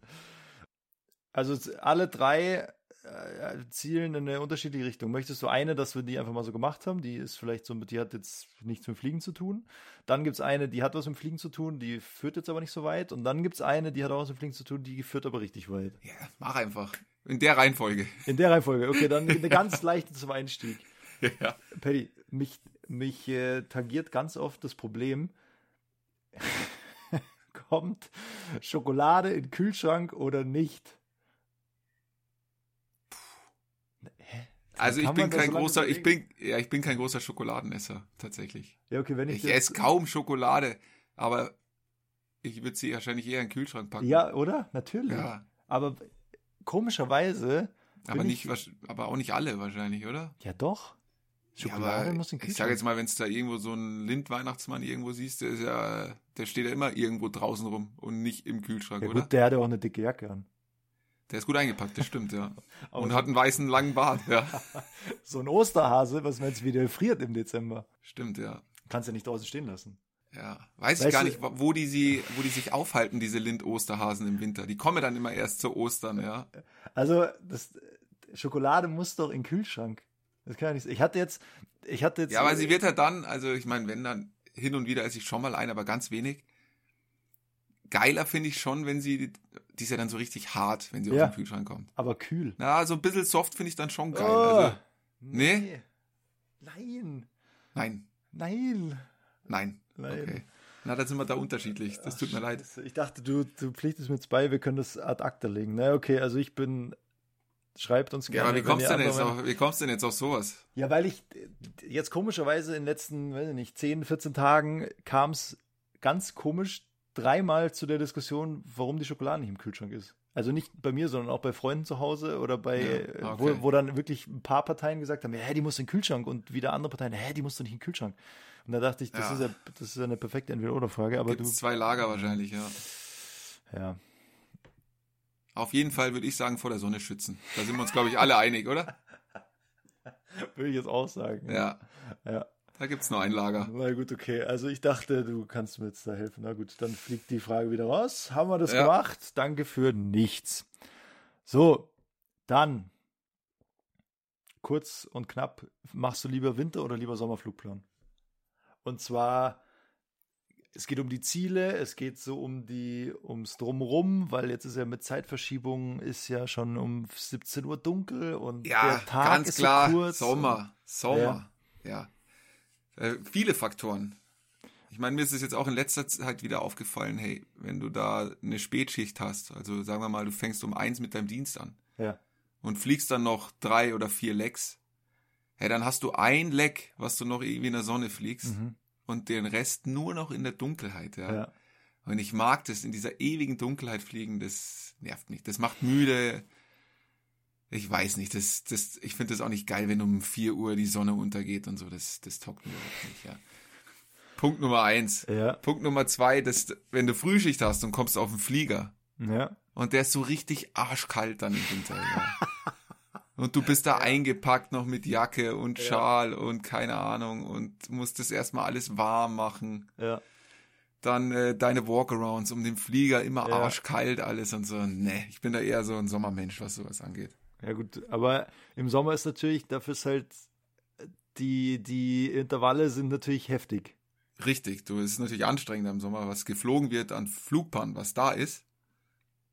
[SPEAKER 1] Also alle drei äh, zielen in eine unterschiedliche Richtung. Möchtest du eine, dass wir die einfach mal so gemacht haben? Die ist vielleicht so, die hat jetzt nichts mit Fliegen zu tun. Dann gibt es eine, die hat was mit Fliegen zu tun, die führt jetzt aber nicht so weit. Und dann gibt es eine, die hat auch was mit Fliegen zu tun, die führt aber richtig weit.
[SPEAKER 2] Ja, mach einfach. In der Reihenfolge.
[SPEAKER 1] In der Reihenfolge. Okay, dann eine ganz leichte zum Einstieg.
[SPEAKER 2] ja.
[SPEAKER 1] Paddy, mich, mich äh, tangiert ganz oft das Problem, kommt Schokolade in den Kühlschrank oder nicht?
[SPEAKER 2] Also ich bin kein
[SPEAKER 1] so
[SPEAKER 2] großer, ich bin, ja, ich bin kein großer Schokoladenesser, tatsächlich.
[SPEAKER 1] Ja, okay, wenn ich,
[SPEAKER 2] Ich esse kaum Schokolade, aber ich würde sie wahrscheinlich eher in den Kühlschrank packen.
[SPEAKER 1] Ja, oder? Natürlich.
[SPEAKER 2] Ja.
[SPEAKER 1] Aber komischerweise.
[SPEAKER 2] Aber nicht,
[SPEAKER 1] Ich,
[SPEAKER 2] aber auch nicht alle wahrscheinlich, oder?
[SPEAKER 1] ja, doch.
[SPEAKER 2] Ja,
[SPEAKER 1] Schokolade
[SPEAKER 2] aber
[SPEAKER 1] muss in den
[SPEAKER 2] ich sage
[SPEAKER 1] Kühlschrank.
[SPEAKER 2] jetzt mal, wenn es da irgendwo so einen Lind-Weihnachtsmann irgendwo siehst, der ist ja, der steht ja immer irgendwo draußen rum und nicht im Kühlschrank,
[SPEAKER 1] ja,
[SPEAKER 2] oder?
[SPEAKER 1] gut, der hat ja auch eine dicke Jacke an.
[SPEAKER 2] Der ist gut eingepackt, das stimmt, ja. Und hat einen weißen langen Bart, ja.
[SPEAKER 1] So ein Osterhase, was man jetzt wieder friert im Dezember.
[SPEAKER 2] Stimmt, ja.
[SPEAKER 1] Kannst ja nicht draußen stehen lassen.
[SPEAKER 2] Ja, weiß ich
[SPEAKER 1] Weißt
[SPEAKER 2] gar
[SPEAKER 1] du-
[SPEAKER 2] nicht, wo die sie, wo die sich aufhalten, diese Lind-Osterhasen im Winter. Die kommen dann immer erst zu Ostern, ja.
[SPEAKER 1] Also, das, Schokolade muss doch in den Kühlschrank. Das kann ja nicht. Ich hatte jetzt, ich hatte jetzt.
[SPEAKER 2] Ja, aber sie wird ja dann, also ich meine, wenn dann hin und wieder esse ich schon mal ein, aber ganz wenig. Geiler finde ich schon, wenn sie, die ist ja dann so richtig hart, wenn sie
[SPEAKER 1] Ja.
[SPEAKER 2] aus dem Kühlschrank kommt.
[SPEAKER 1] Aber kühl.
[SPEAKER 2] Na, so ein bisschen soft finde ich dann schon geil.
[SPEAKER 1] Oh,
[SPEAKER 2] Also,
[SPEAKER 1] nee. Nein.
[SPEAKER 2] nein,
[SPEAKER 1] Nein.
[SPEAKER 2] nein.
[SPEAKER 1] Nein.
[SPEAKER 2] Okay. Na, dann sind wir da unterschiedlich. Das tut mir leid.
[SPEAKER 1] Ich dachte, du, du pflichtest mir jetzt bei, wir können das ad acta legen. Na, okay, also ich bin. Schreibt uns
[SPEAKER 2] Ja,
[SPEAKER 1] gerne.
[SPEAKER 2] aber wie kommst, denn jetzt auf, wie kommst du denn jetzt auf sowas?
[SPEAKER 1] Ja, weil ich jetzt komischerweise in den letzten, weiß ich nicht, 10, 14 Tagen kam es ganz komisch dreimal zu der Diskussion, warum die Schokolade nicht im Kühlschrank ist. Also nicht bei mir, sondern auch bei Freunden zu Hause oder bei,
[SPEAKER 2] Ja,
[SPEAKER 1] äh,
[SPEAKER 2] okay.
[SPEAKER 1] wo, wo dann wirklich ein paar Parteien gesagt haben, hä, die muss in den Kühlschrank und wieder andere Parteien, hä, die muss doch nicht in den Kühlschrank. Und da dachte ich, das,
[SPEAKER 2] Ja.
[SPEAKER 1] ist, ja, das ist ja eine perfekte Entweder-Oder-Frage, aber
[SPEAKER 2] Gibt es zwei Lager wahrscheinlich, ja.
[SPEAKER 1] du, ja.
[SPEAKER 2] Auf jeden Fall würde ich sagen, vor der Sonne schützen. Da sind wir uns, glaube ich, alle einig, oder?
[SPEAKER 1] Würde ich jetzt auch sagen.
[SPEAKER 2] Ja.
[SPEAKER 1] Ja.
[SPEAKER 2] Da gibt's nur ein Lager.
[SPEAKER 1] Na gut, okay. Also ich dachte, du kannst mir jetzt da helfen. Na gut, dann fliegt die Frage wieder raus. Haben wir das
[SPEAKER 2] Ja.
[SPEAKER 1] gemacht? Danke für nichts. So, dann kurz und knapp. Machst du lieber Winter- oder lieber Sommerflugplan? Und zwar, es geht um die Ziele, es geht so um die, ums Drumrum, weil jetzt ist ja mit Zeitverschiebung ist ja schon um 17 Uhr dunkel und
[SPEAKER 2] Ja,
[SPEAKER 1] der Tag
[SPEAKER 2] ganz
[SPEAKER 1] ist
[SPEAKER 2] klar.
[SPEAKER 1] so kurz.
[SPEAKER 2] Sommer, Sommer. Ja. Äh, viele Faktoren. Ich meine, mir ist es jetzt auch in letzter Zeit wieder aufgefallen, hey, wenn du da eine Spätschicht hast, also sagen wir mal, du fängst um eins mit deinem Dienst an
[SPEAKER 1] Ja,
[SPEAKER 2] und fliegst dann noch drei oder vier Lecks, hey, dann hast du ein Leck, was du noch irgendwie in der Sonne fliegst
[SPEAKER 1] Mhm.
[SPEAKER 2] und den Rest nur noch in der Dunkelheit, ja.
[SPEAKER 1] ja.
[SPEAKER 2] Und ich mag das, in dieser ewigen Dunkelheit fliegen, das nervt mich. Das macht müde. Ich weiß nicht, das, das, ich finde das auch nicht geil, wenn um 4 Uhr die Sonne untergeht und so. Das, das taugt mir überhaupt nicht, ja. Punkt Nummer eins.
[SPEAKER 1] Ja.
[SPEAKER 2] Punkt Nummer zwei, dass, wenn du Frühschicht hast und kommst auf den Flieger
[SPEAKER 1] Ja.
[SPEAKER 2] und der ist so richtig arschkalt dann im Winter, ja. Und du bist da eingepackt noch mit Jacke und Schal und keine Ahnung und musst das erstmal alles warm machen.
[SPEAKER 1] Ja.
[SPEAKER 2] Dann äh, deine Walkarounds um den Flieger, immer
[SPEAKER 1] Ja.
[SPEAKER 2] arschkalt alles und so. Nee, ich bin da eher so ein Sommermensch, was sowas angeht.
[SPEAKER 1] Ja gut, aber im Sommer ist natürlich, dafür ist halt die, die Intervalle sind natürlich heftig.
[SPEAKER 2] Richtig, du, es ist natürlich anstrengender im Sommer, was geflogen wird an Flugbahn, was da ist.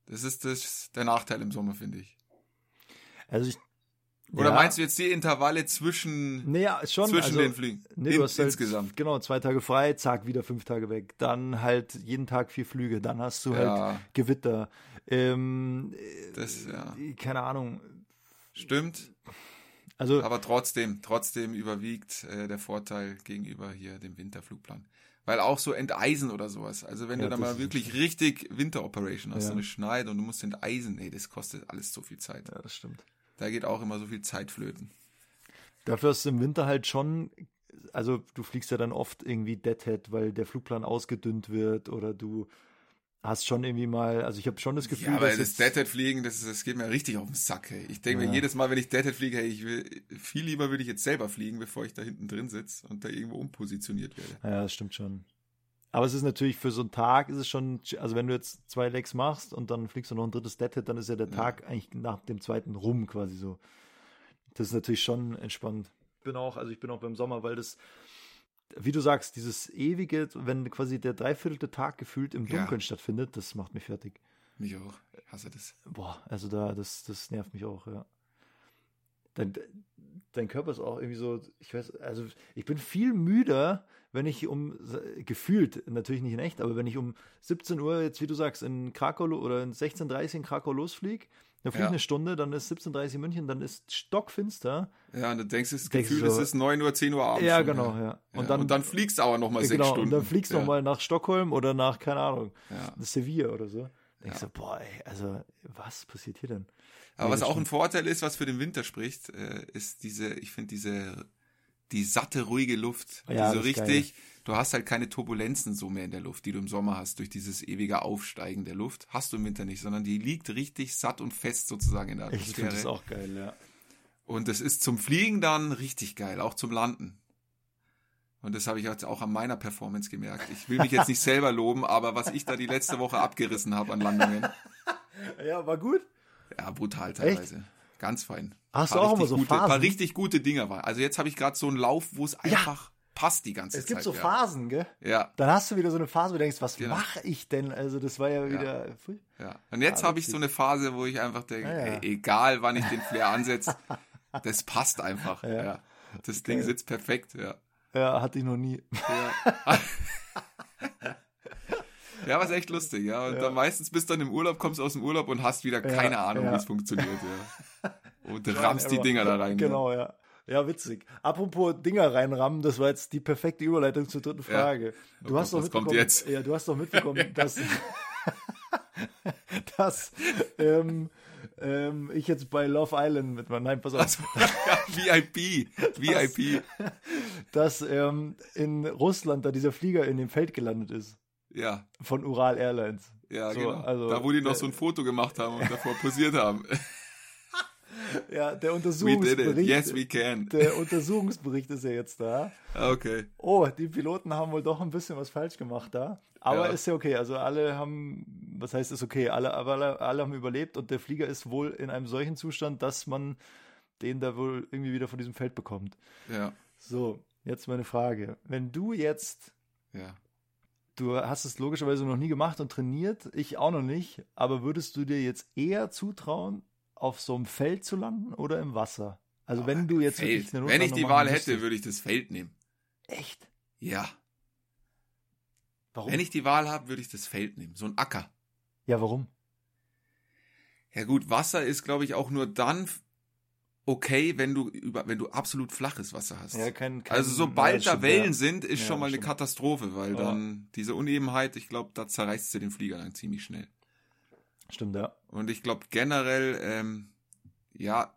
[SPEAKER 2] Das ist das, der Nachteil im Sommer, finde ich.
[SPEAKER 1] Also ich.
[SPEAKER 2] Oder
[SPEAKER 1] ja,
[SPEAKER 2] meinst du jetzt die Intervalle zwischen,
[SPEAKER 1] Nee, ja, schon.
[SPEAKER 2] zwischen
[SPEAKER 1] also,
[SPEAKER 2] den Flügen?
[SPEAKER 1] Nee,
[SPEAKER 2] In,
[SPEAKER 1] du hast halt,
[SPEAKER 2] insgesamt.
[SPEAKER 1] Genau, zwei Tage frei, zack, wieder fünf Tage weg. Dann halt jeden Tag vier Flüge. Dann hast du halt
[SPEAKER 2] Ja.
[SPEAKER 1] Gewitter. Ähm,
[SPEAKER 2] Das, ja.
[SPEAKER 1] äh, keine Ahnung.
[SPEAKER 2] Stimmt,
[SPEAKER 1] Also,
[SPEAKER 2] aber trotzdem, trotzdem überwiegt äh, der Vorteil gegenüber hier dem Winterflugplan. Weil auch so Enteisen oder sowas, also wenn
[SPEAKER 1] Ja,
[SPEAKER 2] du da mal wirklich richtig Winteroperation hast,
[SPEAKER 1] Ja.
[SPEAKER 2] so eine Schneide und du musst enteisen, ey, das kostet alles so viel Zeit.
[SPEAKER 1] ja, das stimmt.
[SPEAKER 2] Da geht auch immer so viel Zeit flöten.
[SPEAKER 1] Dafür hast du im Winter halt schon, also du fliegst ja dann oft irgendwie Deadhead, weil der Flugplan ausgedünnt wird oder du hast schon irgendwie mal, also ich habe schon das Gefühl,
[SPEAKER 2] Ja, aber
[SPEAKER 1] dass
[SPEAKER 2] das Deadhead fliegen, das, das geht mir richtig auf den Sack. Ey. Ich denke
[SPEAKER 1] Ja.
[SPEAKER 2] mir jedes Mal, wenn ich Deadhead fliege, hey, ich will viel lieber würde ich jetzt selber fliegen, bevor ich da hinten drin sitze und da irgendwo umpositioniert werde.
[SPEAKER 1] Ja, das stimmt schon. Aber es ist natürlich für so einen Tag ist es schon, also wenn du jetzt zwei Legs machst und dann fliegst du noch ein drittes Deadhead, dann ist ja der
[SPEAKER 2] Ja.
[SPEAKER 1] Tag eigentlich nach dem zweiten rum quasi so. Das ist natürlich schon entspannt. Ich bin auch, also ich bin auch beim Sommer, weil das, wie du sagst, dieses ewige, wenn quasi der dreiviertelte Tag gefühlt im
[SPEAKER 2] Ja.
[SPEAKER 1] Dunkeln stattfindet, das macht mich fertig.
[SPEAKER 2] Mich auch. Ich hasse das.
[SPEAKER 1] Boah, also da, das, das nervt mich auch, ja. Dein, dein Körper ist auch irgendwie so, ich weiß, also ich bin viel müder, wenn ich um, gefühlt, natürlich nicht in echt, aber wenn ich um 17 Uhr, jetzt wie du sagst, in Krakau oder in 16.30 in Krakau losfliege, dann fliege ich
[SPEAKER 2] Ja.
[SPEAKER 1] eine Stunde, dann ist 17.30 in München, dann ist stockfinster.
[SPEAKER 2] Ja, und du denkst, das
[SPEAKER 1] Denkst
[SPEAKER 2] Gefühl,
[SPEAKER 1] du
[SPEAKER 2] es
[SPEAKER 1] so-
[SPEAKER 2] ist 9 Uhr, 10 Uhr abends.
[SPEAKER 1] Ja, genau, ja.
[SPEAKER 2] Ja,
[SPEAKER 1] Und dann,
[SPEAKER 2] und dann fliegst du aber nochmal
[SPEAKER 1] ja,
[SPEAKER 2] sechs
[SPEAKER 1] genau,
[SPEAKER 2] Stunden.
[SPEAKER 1] und dann fliegst du
[SPEAKER 2] ja.
[SPEAKER 1] nochmal nach Stockholm oder nach, keine Ahnung. Sevilla oder so. Denkst du, boah, ey, also was passiert hier denn?
[SPEAKER 2] Aber
[SPEAKER 1] Nee,
[SPEAKER 2] was auch ein
[SPEAKER 1] stimmt.
[SPEAKER 2] Vorteil ist, was für den Winter spricht, äh, ist diese, ich finde diese, die satte, ruhige Luft.
[SPEAKER 1] Ja,
[SPEAKER 2] die so
[SPEAKER 1] ist
[SPEAKER 2] richtig, du hast halt keine Turbulenzen so mehr in der Luft, die du im Sommer hast, durch dieses ewige Aufsteigen der Luft. Hast du im Winter nicht, sondern die liegt richtig satt und fest sozusagen in der
[SPEAKER 1] Ich finde
[SPEAKER 2] Atmosphäre.
[SPEAKER 1] das auch geil, ja.
[SPEAKER 2] Und das ist zum Fliegen dann richtig geil, auch zum Landen. Und das habe ich jetzt auch an meiner Performance gemerkt. Ich will mich jetzt nicht selber loben, aber was ich da die letzte Woche abgerissen habe an Landungen,
[SPEAKER 1] Ja, war gut.
[SPEAKER 2] ja, brutal teilweise. Ganz fein.
[SPEAKER 1] Hast du auch
[SPEAKER 2] richtig
[SPEAKER 1] immer so
[SPEAKER 2] gute,
[SPEAKER 1] Phasen?
[SPEAKER 2] paar richtig gute Dinger war. Also jetzt habe ich gerade so einen Lauf, wo es einfach passt die ganze
[SPEAKER 1] Es
[SPEAKER 2] Zeit.
[SPEAKER 1] gibt so
[SPEAKER 2] ja.
[SPEAKER 1] Phasen, gell?
[SPEAKER 2] Ja,
[SPEAKER 1] Dann hast du wieder so eine Phase, wo du denkst, was
[SPEAKER 2] Genau.
[SPEAKER 1] mache ich denn? Also das war ja wieder. Pfui.
[SPEAKER 2] ja. Und jetzt
[SPEAKER 1] Ah,
[SPEAKER 2] habe ich so eine Phase, wo ich einfach denke,
[SPEAKER 1] Ja, ja.
[SPEAKER 2] ey, egal wann ich den Flair ansetze, das passt einfach.
[SPEAKER 1] Ja.
[SPEAKER 2] Ja. Das Ding
[SPEAKER 1] Geil.
[SPEAKER 2] sitzt perfekt, ja.
[SPEAKER 1] Ja, hatte ich noch nie.
[SPEAKER 2] Ja. Ja, war echt lustig, ja. Und dann meistens bist du dann im Urlaub, kommst aus dem Urlaub und hast wieder keine Ahnung,
[SPEAKER 1] ja.
[SPEAKER 2] wie es funktioniert, ja. Und rammst die Dinger da rein.
[SPEAKER 1] Genau, ja. Ja, witzig. Apropos Dinger reinrammen, das war jetzt die perfekte Überleitung zur dritten
[SPEAKER 2] Ja.
[SPEAKER 1] Frage. Du
[SPEAKER 2] Oh
[SPEAKER 1] hast
[SPEAKER 2] Gott,
[SPEAKER 1] doch mitbekommen,
[SPEAKER 2] jetzt?
[SPEAKER 1] ja, du hast doch mitbekommen, dass, dass ähm, ähm, ich jetzt bei Love Island mit meinem, nein, pass auf,
[SPEAKER 2] Ja, VIP, VIP.
[SPEAKER 1] dass ähm, in Russland da dieser Flieger in dem Feld gelandet ist
[SPEAKER 2] Ja,
[SPEAKER 1] von Ural Airlines.
[SPEAKER 2] ja,
[SPEAKER 1] So,
[SPEAKER 2] genau.
[SPEAKER 1] also,
[SPEAKER 2] da, wo die noch so ein Foto gemacht haben und davor posiert haben.
[SPEAKER 1] Ja, der. Untersuchungsbericht,
[SPEAKER 2] Yes, we can.
[SPEAKER 1] der Untersuchungsbericht ist ja jetzt da.
[SPEAKER 2] Okay.
[SPEAKER 1] Oh, die Piloten haben wohl doch ein bisschen was falsch gemacht da. Aber
[SPEAKER 2] Ja.
[SPEAKER 1] ist ja okay. Also alle haben, was heißt ist okay, alle, aber alle, alle haben überlebt und der Flieger ist wohl in einem solchen Zustand, dass man den da wohl irgendwie wieder von diesem Feld bekommt.
[SPEAKER 2] Ja,
[SPEAKER 1] So, jetzt meine Frage. Wenn du jetzt,
[SPEAKER 2] ja.
[SPEAKER 1] Du hast es logischerweise noch nie gemacht und trainiert, ich auch noch nicht, aber würdest du dir jetzt eher zutrauen, auf so einem Feld zu landen oder im Wasser? Also wenn du jetzt
[SPEAKER 2] Feld.
[SPEAKER 1] wirklich eine
[SPEAKER 2] Wenn ich die Wahl
[SPEAKER 1] müsstest.
[SPEAKER 2] hätte, würde ich das Feld nehmen.
[SPEAKER 1] Echt?
[SPEAKER 2] Ja.
[SPEAKER 1] Warum?
[SPEAKER 2] Wenn ich die Wahl habe, würde ich das Feld nehmen. So ein Acker.
[SPEAKER 1] ja, warum?
[SPEAKER 2] Ja gut, Wasser ist, glaube ich, auch nur dann okay, wenn du über, wenn du absolut flaches Wasser hast.
[SPEAKER 1] Ja, kein, kein,
[SPEAKER 2] also
[SPEAKER 1] ja,
[SPEAKER 2] sobald
[SPEAKER 1] das
[SPEAKER 2] da Wellen
[SPEAKER 1] ja.
[SPEAKER 2] sind, ist
[SPEAKER 1] Ja,
[SPEAKER 2] schon mal eine
[SPEAKER 1] stimmt.
[SPEAKER 2] Katastrophe, weil
[SPEAKER 1] Ja.
[SPEAKER 2] dann diese Unebenheit, ich glaube, da zerreißt sie den Flieger dann ziemlich schnell.
[SPEAKER 1] Stimmt, ja.
[SPEAKER 2] Und ich glaube generell, ähm, ja,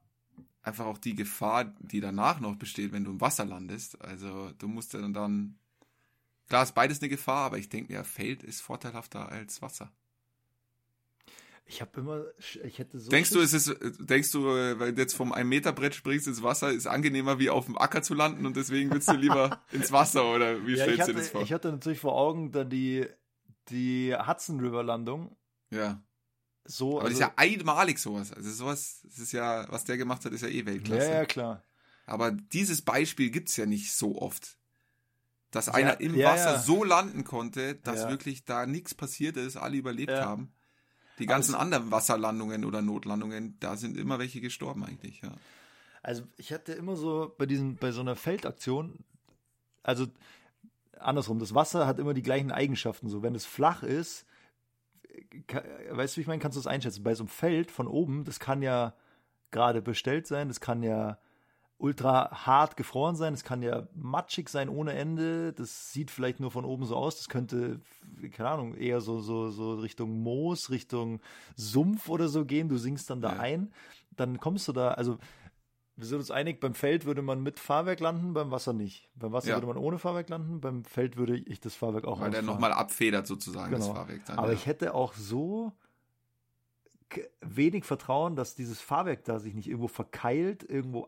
[SPEAKER 2] einfach auch die Gefahr, die danach noch besteht, wenn du im Wasser landest. Also du musst ja dann, dann klar ist beides eine Gefahr, aber ich denke mir, Feld ist vorteilhafter als Wasser.
[SPEAKER 1] Ich habe immer, ich hätte so.
[SPEAKER 2] Denkst du, es ist, denkst du, äh, weil du jetzt vom 1 Meter Brett springst ins Wasser, ist angenehmer wie auf dem Acker zu landen und deswegen willst du lieber ins Wasser oder wie
[SPEAKER 1] ja,
[SPEAKER 2] stellst du
[SPEAKER 1] hatte,
[SPEAKER 2] dir das vor?
[SPEAKER 1] ich hatte natürlich vor Augen dann die, die Hudson River Landung.
[SPEAKER 2] ja.
[SPEAKER 1] So,
[SPEAKER 2] Aber das ist ja einmalig sowas. Also sowas, das ist ja, was der gemacht hat, ist ja eh Weltklasse.
[SPEAKER 1] ja, ja, klar.
[SPEAKER 2] Aber dieses Beispiel gibt's ja nicht so oft. Dass
[SPEAKER 1] Ja,
[SPEAKER 2] einer im
[SPEAKER 1] ja,
[SPEAKER 2] Wasser
[SPEAKER 1] ja.
[SPEAKER 2] so landen konnte, dass wirklich da nichts passiert ist, alle überlebt haben. Die ganzen anderen Wasserlandungen oder Notlandungen, da sind immer welche gestorben eigentlich, ja.
[SPEAKER 1] Also ich hatte immer so bei diesen, bei so einer Feldaktion, also andersrum, das Wasser hat immer die gleichen Eigenschaften. So, wenn es flach ist, ka- weißt du, wie ich meine, kannst du es einschätzen. Bei so einem Feld von oben, das kann ja gerade bestellt sein, das kann ja ultra hart gefroren sein, es kann ja matschig sein ohne Ende, das sieht vielleicht nur von oben so aus, das könnte, keine Ahnung, eher so, so, so Richtung Moos, Richtung Sumpf oder so gehen, du sinkst dann da
[SPEAKER 2] Ja.
[SPEAKER 1] ein, dann kommst du da, also wir sind uns einig, beim Feld würde man mit Fahrwerk landen, beim Wasser nicht. Beim Wasser
[SPEAKER 2] Ja.
[SPEAKER 1] würde man ohne Fahrwerk landen, beim Feld würde ich das Fahrwerk auch
[SPEAKER 2] Weil der
[SPEAKER 1] ausfahren.
[SPEAKER 2] nochmal abfedert sozusagen, das
[SPEAKER 1] Genau.
[SPEAKER 2] Fahrwerk dann.
[SPEAKER 1] Aber
[SPEAKER 2] ja.
[SPEAKER 1] ich hätte auch so wenig Vertrauen, dass dieses Fahrwerk da sich nicht irgendwo verkeilt, irgendwo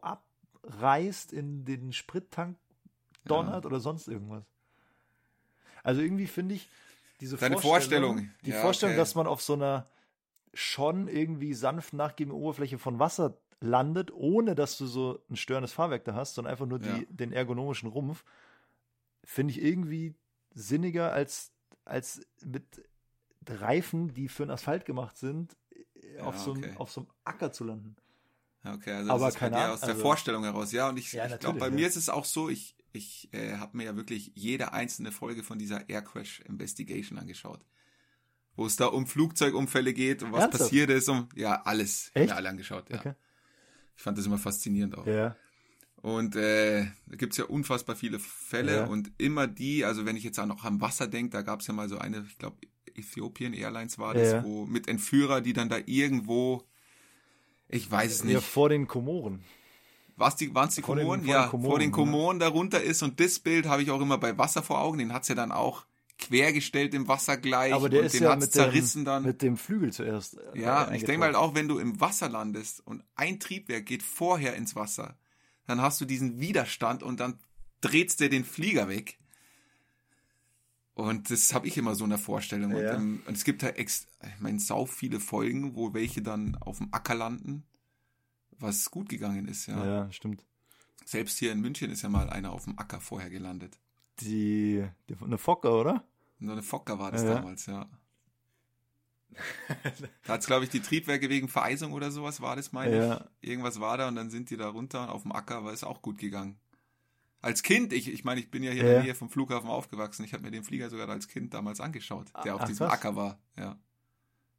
[SPEAKER 1] abreißt, in den Sprittank donnert oder sonst irgendwas. Also irgendwie finde ich diese
[SPEAKER 2] Deine Vorstellung.
[SPEAKER 1] die
[SPEAKER 2] Ja,
[SPEAKER 1] Vorstellung,
[SPEAKER 2] okay.
[SPEAKER 1] dass man auf so einer schon irgendwie sanft nachgebenden Oberfläche von Wasser landet, ohne dass du so ein störendes Fahrwerk da hast, sondern einfach nur die,
[SPEAKER 2] Ja.
[SPEAKER 1] den ergonomischen Rumpf, finde ich irgendwie sinniger als, als mit Reifen, die für den Asphalt gemacht sind, auf,
[SPEAKER 2] Ja,
[SPEAKER 1] so einem,
[SPEAKER 2] okay.
[SPEAKER 1] auf so einem Acker zu landen.
[SPEAKER 2] Okay, also
[SPEAKER 1] Aber
[SPEAKER 2] das ist bei
[SPEAKER 1] keine
[SPEAKER 2] dir
[SPEAKER 1] Ahnung,
[SPEAKER 2] aus der
[SPEAKER 1] also-
[SPEAKER 2] Vorstellung heraus. Ja, und ich,
[SPEAKER 1] Ja,
[SPEAKER 2] ich glaube, bei
[SPEAKER 1] ja.
[SPEAKER 2] mir ist es auch so, ich, ich äh, habe mir ja wirklich jede einzelne Folge von dieser Air Crash Investigation angeschaut. Wo es da um Flugzeugunfälle geht und was
[SPEAKER 1] Ernsthaft?
[SPEAKER 2] passiert ist. Und, ja, alles.
[SPEAKER 1] Echt?
[SPEAKER 2] Mir alle angeschaut, ja.
[SPEAKER 1] Okay.
[SPEAKER 2] Ich fand das immer faszinierend auch.
[SPEAKER 1] Ja.
[SPEAKER 2] Und äh, da gibt's ja unfassbar viele Fälle
[SPEAKER 1] Ja.
[SPEAKER 2] und immer die, also wenn ich jetzt auch noch am Wasser denke, da gab's ja mal so eine, ich glaube, Ethiopian Airlines war das,
[SPEAKER 1] Ja.
[SPEAKER 2] wo mit Entführer, die dann da irgendwo, ich weiß es
[SPEAKER 1] Ja,
[SPEAKER 2] nicht,
[SPEAKER 1] vor den Komoren.
[SPEAKER 2] was die, waren's die
[SPEAKER 1] Vor den-
[SPEAKER 2] Komoren?
[SPEAKER 1] vor den
[SPEAKER 2] ja,
[SPEAKER 1] Komoren,
[SPEAKER 2] vor den
[SPEAKER 1] ja.
[SPEAKER 2] Komoren darunter ist und das Bild habe ich auch immer bei Wasser vor Augen, den hat's ja dann auch quergestellt im Wasser gleich
[SPEAKER 1] Aber der
[SPEAKER 2] und
[SPEAKER 1] ist
[SPEAKER 2] den
[SPEAKER 1] ja
[SPEAKER 2] hat's zerrissen
[SPEAKER 1] dem,
[SPEAKER 2] dann.
[SPEAKER 1] mit dem Flügel zuerst. äh,
[SPEAKER 2] Ja, ich denke mal
[SPEAKER 1] eingetroffen.
[SPEAKER 2] auch, wenn du im Wasser landest und ein Triebwerk geht vorher ins Wasser, dann hast du diesen Widerstand und dann dreht's dir den Flieger weg. Und das habe ich immer so in der Vorstellung. Und,
[SPEAKER 1] Ja.
[SPEAKER 2] ähm, und es gibt halt ex ich meine, sau viele Folgen, wo welche dann auf dem Acker landen, was gut gegangen ist, ja.
[SPEAKER 1] Ja, stimmt.
[SPEAKER 2] Selbst hier in München ist ja mal einer auf dem Acker vorher gelandet.
[SPEAKER 1] Die, die eine Fokker, oder?
[SPEAKER 2] Nur eine Fokker war das
[SPEAKER 1] Ja.
[SPEAKER 2] damals, ja. Da hat's, glaube ich, die Triebwerke wegen Vereisung oder sowas war das, meine
[SPEAKER 1] Ja.
[SPEAKER 2] ich. Irgendwas war da und dann sind die da runter auf dem Acker, aber ist auch gut gegangen. Als Kind, ich, ich meine, ich bin ja hier in der Nähe vom Flughafen aufgewachsen. Ich habe mir den Flieger sogar als Kind damals angeschaut, der auf
[SPEAKER 1] Ach,
[SPEAKER 2] diesem
[SPEAKER 1] krass.
[SPEAKER 2] Acker war, ja.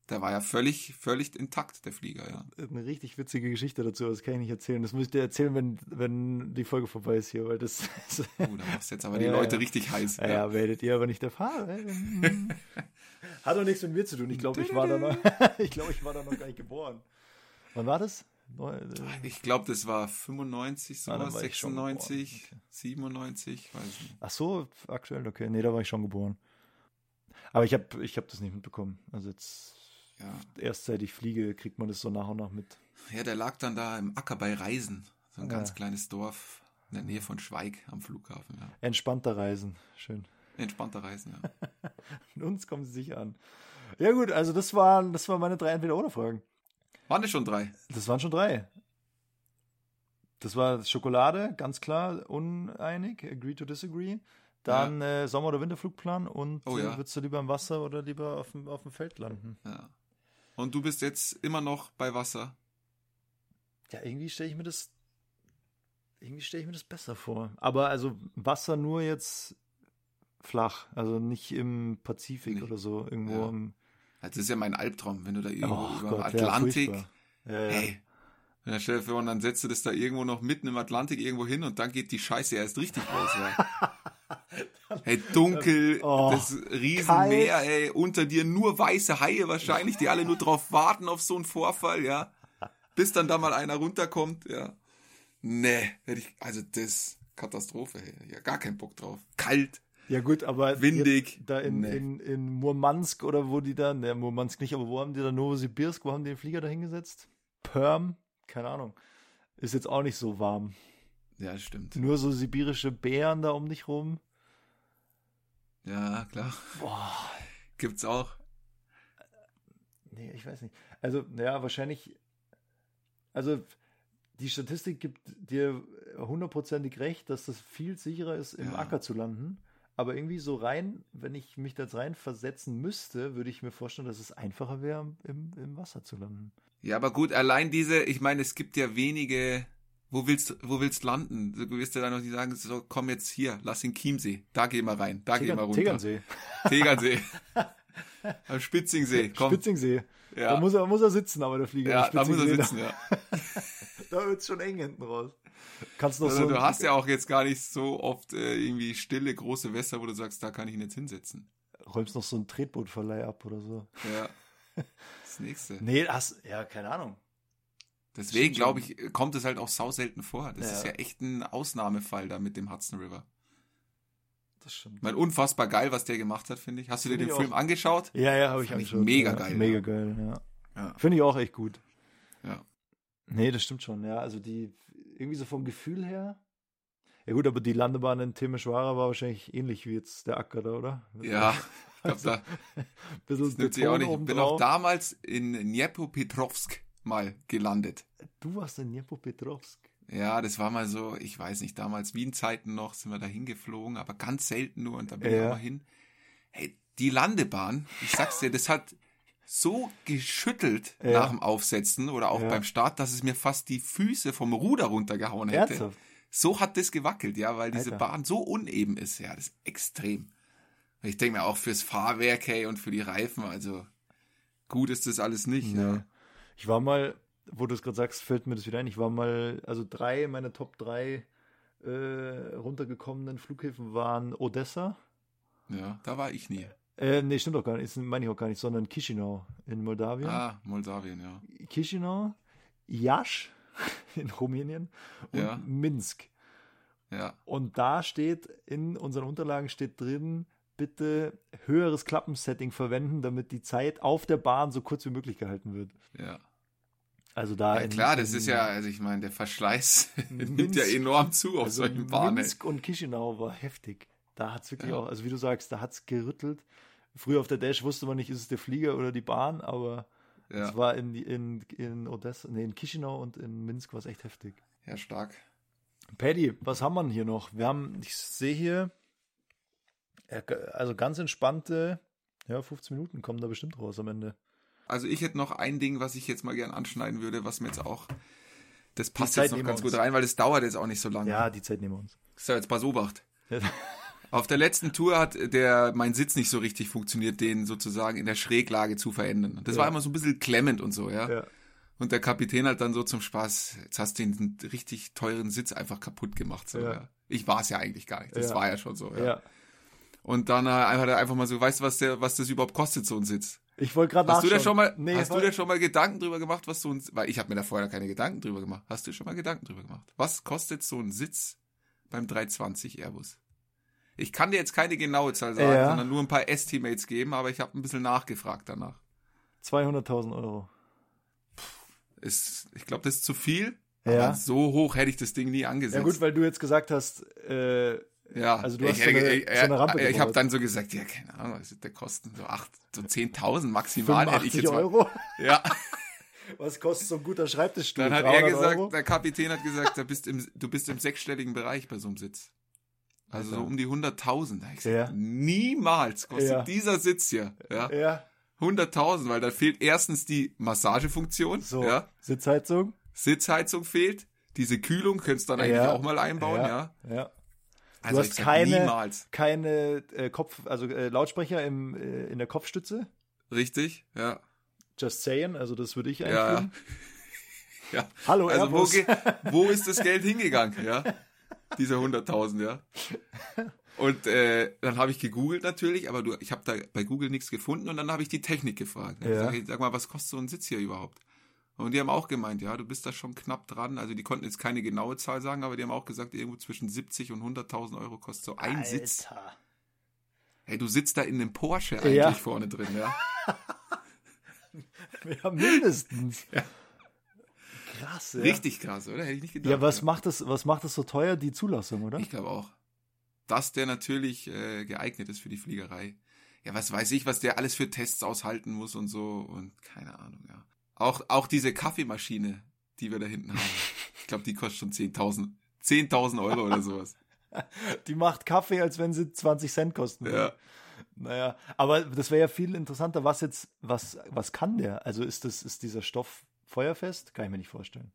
[SPEAKER 2] Der war ja völlig, völlig intakt, der Flieger, ja.
[SPEAKER 1] Eine richtig witzige Geschichte dazu, aber das kann ich nicht erzählen. Das muss ich dir erzählen, wenn, wenn die Folge vorbei ist hier, weil das.
[SPEAKER 2] Oh, da machst jetzt aber die
[SPEAKER 1] Ja,
[SPEAKER 2] Leute
[SPEAKER 1] ja.
[SPEAKER 2] richtig heiß.
[SPEAKER 1] ja, ja, werdet ihr aber nicht erfahren. Hat doch nichts mit mir zu tun. Ich glaube, ich war da noch. ich glaube, ich war da noch gar nicht geboren. Wann war das? Äh,
[SPEAKER 2] Ich glaube, das war 95,
[SPEAKER 1] Ah, dann
[SPEAKER 2] sowas,
[SPEAKER 1] war ich schon
[SPEAKER 2] 96,
[SPEAKER 1] geboren.
[SPEAKER 2] 97, weiß nicht.
[SPEAKER 1] Ach so, aktuell, okay. Nee, da war ich schon geboren. Aber ich habe ich hab das nicht mitbekommen. Also jetzt
[SPEAKER 2] Ja.
[SPEAKER 1] erst seit ich fliege, kriegt man das so nach und nach mit.
[SPEAKER 2] Ja, der lag dann da im Acker bei Reisen. So ein
[SPEAKER 1] Ja.
[SPEAKER 2] ganz kleines Dorf in der Nähe von Schweig am Flughafen. Ja.
[SPEAKER 1] Entspannter Reisen. Schön.
[SPEAKER 2] Entspannter Reisen, ja.
[SPEAKER 1] Von uns kommen sie sicher an. Ja gut, also das waren, das waren meine drei Entweder-Oder-Fragen.
[SPEAKER 2] Waren das schon drei?
[SPEAKER 1] Das waren schon drei. Das war Schokolade, ganz klar, uneinig, agree to disagree. Dann äh, Sommer- oder Winterflugplan und
[SPEAKER 2] Oh
[SPEAKER 1] äh,
[SPEAKER 2] ja.
[SPEAKER 1] würdest du lieber im Wasser oder lieber auf dem, auf dem Feld landen?
[SPEAKER 2] ja. Und du bist jetzt immer noch bei Wasser.
[SPEAKER 1] Ja, irgendwie stelle ich mir das, irgendwie stelle ich mir das besser vor. Aber also Wasser nur jetzt flach, also nicht im Pazifik
[SPEAKER 2] Nicht.
[SPEAKER 1] oder so, irgendwo
[SPEAKER 2] Ja.
[SPEAKER 1] im
[SPEAKER 2] Das ist ja mein Albtraum, wenn du da irgendwo
[SPEAKER 1] Oh
[SPEAKER 2] über
[SPEAKER 1] Gott,
[SPEAKER 2] Atlantik.
[SPEAKER 1] ja, ja.
[SPEAKER 2] hey. Ja, stell dir vor, und dann setzt du das da irgendwo noch mitten im Atlantik irgendwo hin und dann geht die Scheiße erst richtig los, ja. Hey, dunkel,
[SPEAKER 1] Oh,
[SPEAKER 2] das Riesenmeer,
[SPEAKER 1] kalt.
[SPEAKER 2] ey, unter dir nur weiße Haie wahrscheinlich, die alle nur drauf warten auf so einen Vorfall, ja. bis dann da mal einer runterkommt, ja. Nee, hätte ich, also das, Katastrophe, ey. ja, gar keinen Bock drauf. Kalt,
[SPEAKER 1] Ja gut, aber
[SPEAKER 2] Windig.
[SPEAKER 1] da in,
[SPEAKER 2] Nee.
[SPEAKER 1] in, in Murmansk oder wo die da, ne, Murmansk nicht, aber wo haben die da Novosibirsk, wo haben die den Flieger da hingesetzt? Perm? Keine Ahnung. Ist jetzt auch nicht so warm.
[SPEAKER 2] ja, stimmt.
[SPEAKER 1] Nur so sibirische Bären da um dich rum.
[SPEAKER 2] Ja, klar.
[SPEAKER 1] Boah.
[SPEAKER 2] Gibt's auch.
[SPEAKER 1] Nee, ich weiß nicht. Also, ja, wahrscheinlich. Also, die Statistik gibt dir hundertprozentig recht, dass das viel sicherer ist, im
[SPEAKER 2] Ja.
[SPEAKER 1] Acker zu landen. Aber irgendwie so rein, wenn ich mich da rein versetzen müsste, würde ich mir vorstellen, dass es einfacher wäre, im, im Wasser zu landen.
[SPEAKER 2] Ja, aber gut, allein diese, ich meine, es gibt ja wenige, wo willst, wo willst landen? Du wirst ja dann noch nicht sagen, so, komm jetzt hier, lass den Chiemsee, da gehen wir rein, da gehen wir
[SPEAKER 1] Tegern-
[SPEAKER 2] runter.
[SPEAKER 1] Tegernsee.
[SPEAKER 2] Tegernsee. Am Spitzingsee, komm.
[SPEAKER 1] Spitzingsee.
[SPEAKER 2] ja,
[SPEAKER 1] Da muss er, muss er sitzen, aber der Flieger.
[SPEAKER 2] ja da muss er sitzen, ja.
[SPEAKER 1] Da, da wird es schon eng hinten raus. Kannst noch
[SPEAKER 2] Also,
[SPEAKER 1] so
[SPEAKER 2] du hast ja auch jetzt gar nicht so oft äh, irgendwie stille, große Wässer, wo du sagst, da kann ich ihn jetzt hinsetzen.
[SPEAKER 1] räumst noch so einen Tretbootverleih ab oder so.
[SPEAKER 2] Ja. Das nächste.
[SPEAKER 1] Nee, hast, ja, keine Ahnung.
[SPEAKER 2] Deswegen glaube ich, kommt es halt auch sau selten vor. Das
[SPEAKER 1] Ja.
[SPEAKER 2] ist ja echt ein Ausnahmefall da mit dem Hudson River.
[SPEAKER 1] Das stimmt.
[SPEAKER 2] Ich meine, unfassbar geil, was der gemacht hat, finde ich. Hast du dir den Film
[SPEAKER 1] auch.
[SPEAKER 2] angeschaut?
[SPEAKER 1] Ja, ja, habe ich angeschaut.
[SPEAKER 2] mega
[SPEAKER 1] ja,
[SPEAKER 2] geil,
[SPEAKER 1] Mega
[SPEAKER 2] ja.
[SPEAKER 1] geil, ja.
[SPEAKER 2] Ja.
[SPEAKER 1] Finde ich auch echt gut.
[SPEAKER 2] Ja.
[SPEAKER 1] Nee, das stimmt schon, ja. Also die, irgendwie so vom Gefühl her. Ja gut, aber die Landebahn in Temeshwara war wahrscheinlich ähnlich wie jetzt der Acker da, oder?
[SPEAKER 2] Ja, ich glaube, da
[SPEAKER 1] Bisschen
[SPEAKER 2] das nimmt sich auch nicht. Ich bin auch damals in Dnepropetrovsk mal gelandet.
[SPEAKER 1] Du warst in Dnepropetrovsk.
[SPEAKER 2] Ja, das war mal so, ich weiß nicht, damals Wien-Zeiten noch, sind wir da hingeflogen, aber ganz selten nur und da bin ich
[SPEAKER 1] Ja.
[SPEAKER 2] auch mal hin. Hey, die Landebahn, ich sag's dir, das hat so geschüttelt
[SPEAKER 1] Ja.
[SPEAKER 2] nach dem Aufsetzen oder auch
[SPEAKER 1] Ja.
[SPEAKER 2] beim Start, dass es mir fast die Füße vom Ruder runtergehauen hätte.
[SPEAKER 1] Ernsthaft?
[SPEAKER 2] So hat das gewackelt, ja, weil diese
[SPEAKER 1] Alter.
[SPEAKER 2] Bahn so uneben ist, ja, das ist extrem. Ich denke mir auch fürs Fahrwerk, hey, und für die Reifen, also gut ist das alles nicht,
[SPEAKER 1] Nee.
[SPEAKER 2] ja.
[SPEAKER 1] Ich war mal, wo du es gerade sagst, fällt mir das wieder ein. Ich war mal, also drei, meine Top drei äh, runtergekommenen Flughäfen waren Odessa.
[SPEAKER 2] Ja, da war ich nie.
[SPEAKER 1] Äh, nee, stimmt doch gar nicht, das meine ich auch gar nicht, sondern Chisinau in Moldawien.
[SPEAKER 2] Ah, Moldawien, ja.
[SPEAKER 1] Chisinau, Jasch in Rumänien und
[SPEAKER 2] Ja.
[SPEAKER 1] Minsk.
[SPEAKER 2] Ja,
[SPEAKER 1] Und da steht in unseren Unterlagen steht drin, bitte höheres Klappensetting verwenden, damit die Zeit auf der Bahn so kurz wie möglich gehalten wird.
[SPEAKER 2] ja.
[SPEAKER 1] Also da
[SPEAKER 2] Ja,
[SPEAKER 1] in,
[SPEAKER 2] klar, das
[SPEAKER 1] in,
[SPEAKER 2] ist ja, also ich meine, der Verschleiß nimmt
[SPEAKER 1] Minsk-
[SPEAKER 2] ja enorm zu auf
[SPEAKER 1] also
[SPEAKER 2] solchen Bahnen.
[SPEAKER 1] Minsk und Chisinau war heftig. Da hat es wirklich
[SPEAKER 2] Ja.
[SPEAKER 1] auch, also wie du sagst, da hat es gerüttelt. Früher auf der Dash wusste man nicht, ist es der Flieger oder die Bahn, aber
[SPEAKER 2] Ja,
[SPEAKER 1] es war in, in, in Odessa, nee, in Chisinau und in Minsk war es echt heftig.
[SPEAKER 2] ja, stark.
[SPEAKER 1] Paddy, was haben wir denn hier noch? Wir haben, ich sehe hier, ja, also ganz entspannte, ja, 15 Minuten kommen da bestimmt raus am Ende.
[SPEAKER 2] Also ich hätte noch ein Ding, was ich jetzt mal gern anschneiden würde, was mir jetzt auch, das passt jetzt noch ganz gut rein, weil das dauert jetzt auch nicht so lange.
[SPEAKER 1] Ja, die Zeit nehmen wir uns.
[SPEAKER 2] So, jetzt pass Obacht. Auf der letzten Tour hat der mein Sitz nicht so richtig funktioniert, den sozusagen in der Schräglage zu verändern. Das
[SPEAKER 1] Ja.
[SPEAKER 2] war immer so ein bisschen klemmend und so, ja.
[SPEAKER 1] Ja.
[SPEAKER 2] Und der Kapitän hat dann so zum Spaß, jetzt hast du den richtig teuren Sitz einfach kaputt gemacht. So,
[SPEAKER 1] Ja.
[SPEAKER 2] Ich war es ja eigentlich gar nicht. Das war ja schon so. Ja. Und dann äh, hat er einfach mal so, weißt du, was der, was das überhaupt kostet, so ein Sitz?
[SPEAKER 1] Ich wollte gerade
[SPEAKER 2] Hast du dir schon mal,
[SPEAKER 1] nee,
[SPEAKER 2] hast du dir schon mal Gedanken drüber gemacht, was so ein, weil ich habe mir da vorher keine Gedanken drüber gemacht. Hast du schon mal Gedanken drüber gemacht? Was kostet so ein Sitz beim 320 Airbus? Ich kann dir jetzt keine genaue Zahl sagen,
[SPEAKER 1] Ja.
[SPEAKER 2] sondern nur ein paar Estimates geben, aber ich habe ein bisschen nachgefragt danach.
[SPEAKER 1] 200.000 Euro.
[SPEAKER 2] Ist, ich glaube, das ist zu viel.
[SPEAKER 1] Ja.
[SPEAKER 2] So hoch hätte ich das Ding nie angesetzt.
[SPEAKER 1] Ja gut, weil du jetzt gesagt hast, äh,
[SPEAKER 2] Ja,
[SPEAKER 1] Also du hast
[SPEAKER 2] ich,
[SPEAKER 1] so eine-
[SPEAKER 2] ich,
[SPEAKER 1] so eine Rampe
[SPEAKER 2] Ich, ich habe dann so gesagt, ja, keine Ahnung, was wird der kosten? So acht, so 10.000 maximal hätte ich
[SPEAKER 1] 85
[SPEAKER 2] jetzt mal.
[SPEAKER 1] Euro.
[SPEAKER 2] Ja,
[SPEAKER 1] Was kostet so ein guter Schreibtischstuhl?
[SPEAKER 2] dann hat er
[SPEAKER 1] 300
[SPEAKER 2] gesagt,
[SPEAKER 1] Euro?
[SPEAKER 2] der Kapitän hat gesagt, du bist im, du bist im sechsstelligen Bereich bei so einem Sitz. Also so
[SPEAKER 1] Alter.
[SPEAKER 2] um die 100.000. Da ich gesagt,
[SPEAKER 1] Ja.
[SPEAKER 2] Niemals kostet
[SPEAKER 1] Ja.
[SPEAKER 2] dieser Sitz hier ja,
[SPEAKER 1] Ja,
[SPEAKER 2] 100.000, weil da fehlt erstens die Massagefunktion,
[SPEAKER 1] so.
[SPEAKER 2] ja,
[SPEAKER 1] Sitzheizung.
[SPEAKER 2] Sitzheizung fehlt, diese Kühlung könntest du dann eigentlich
[SPEAKER 1] Ja.
[SPEAKER 2] auch mal einbauen, ja.
[SPEAKER 1] ja.
[SPEAKER 2] Also
[SPEAKER 1] hast
[SPEAKER 2] ich sag,
[SPEAKER 1] keine-
[SPEAKER 2] niemals.
[SPEAKER 1] Keine äh, Kopf, also äh, Lautsprecher im, äh, in der Kopfstütze.
[SPEAKER 2] Richtig, ja.
[SPEAKER 1] Just saying, also das würde ich
[SPEAKER 2] Ja.
[SPEAKER 1] einführen.
[SPEAKER 2] Ja.
[SPEAKER 1] Hallo
[SPEAKER 2] Also wo,
[SPEAKER 1] Airbus.
[SPEAKER 2] ge- wo ist das Geld hingegangen, ja? Diese 100.000, ja. Und äh, dann habe ich gegoogelt natürlich, aber du, ich habe da bei Google nichts gefunden und dann habe ich die Technik gefragt.
[SPEAKER 1] Ja.
[SPEAKER 2] Sag, ich, sag mal, was kostet so ein Sitz hier überhaupt? Und die haben auch gemeint, ja, du bist da schon knapp dran. Also die konnten jetzt keine genaue Zahl sagen, aber die haben auch gesagt, irgendwo zwischen 70 und 100.000 Euro kostet so ein Sitz.
[SPEAKER 1] Alter.
[SPEAKER 2] Hey, du sitzt da in einem Porsche eigentlich
[SPEAKER 1] Ja.
[SPEAKER 2] vorne drin, ja.
[SPEAKER 1] Ja, mindestens.
[SPEAKER 2] Ja.
[SPEAKER 1] Krass, ja.
[SPEAKER 2] Richtig krass, oder? Hätte ich nicht gedacht.
[SPEAKER 1] Ja, was macht das, was macht das so teuer, die Zulassung, oder?
[SPEAKER 2] Ich glaube auch. Dass der natürlich äh, geeignet ist für die Fliegerei. Ja, was weiß ich, was der alles für Tests aushalten muss und so und keine Ahnung, ja. Auch, auch diese Kaffeemaschine, die wir da hinten haben. Ich glaube, die kostet schon 10.000 10.000 Euro oder sowas.
[SPEAKER 1] Die macht Kaffee, als wenn sie 20 Cent kosten.
[SPEAKER 2] Ja.
[SPEAKER 1] Naja, aber das wäre ja viel interessanter, was jetzt, was, was kann der? Also ist das, ist dieser Stoff feuerfest? Kann ich mir nicht vorstellen.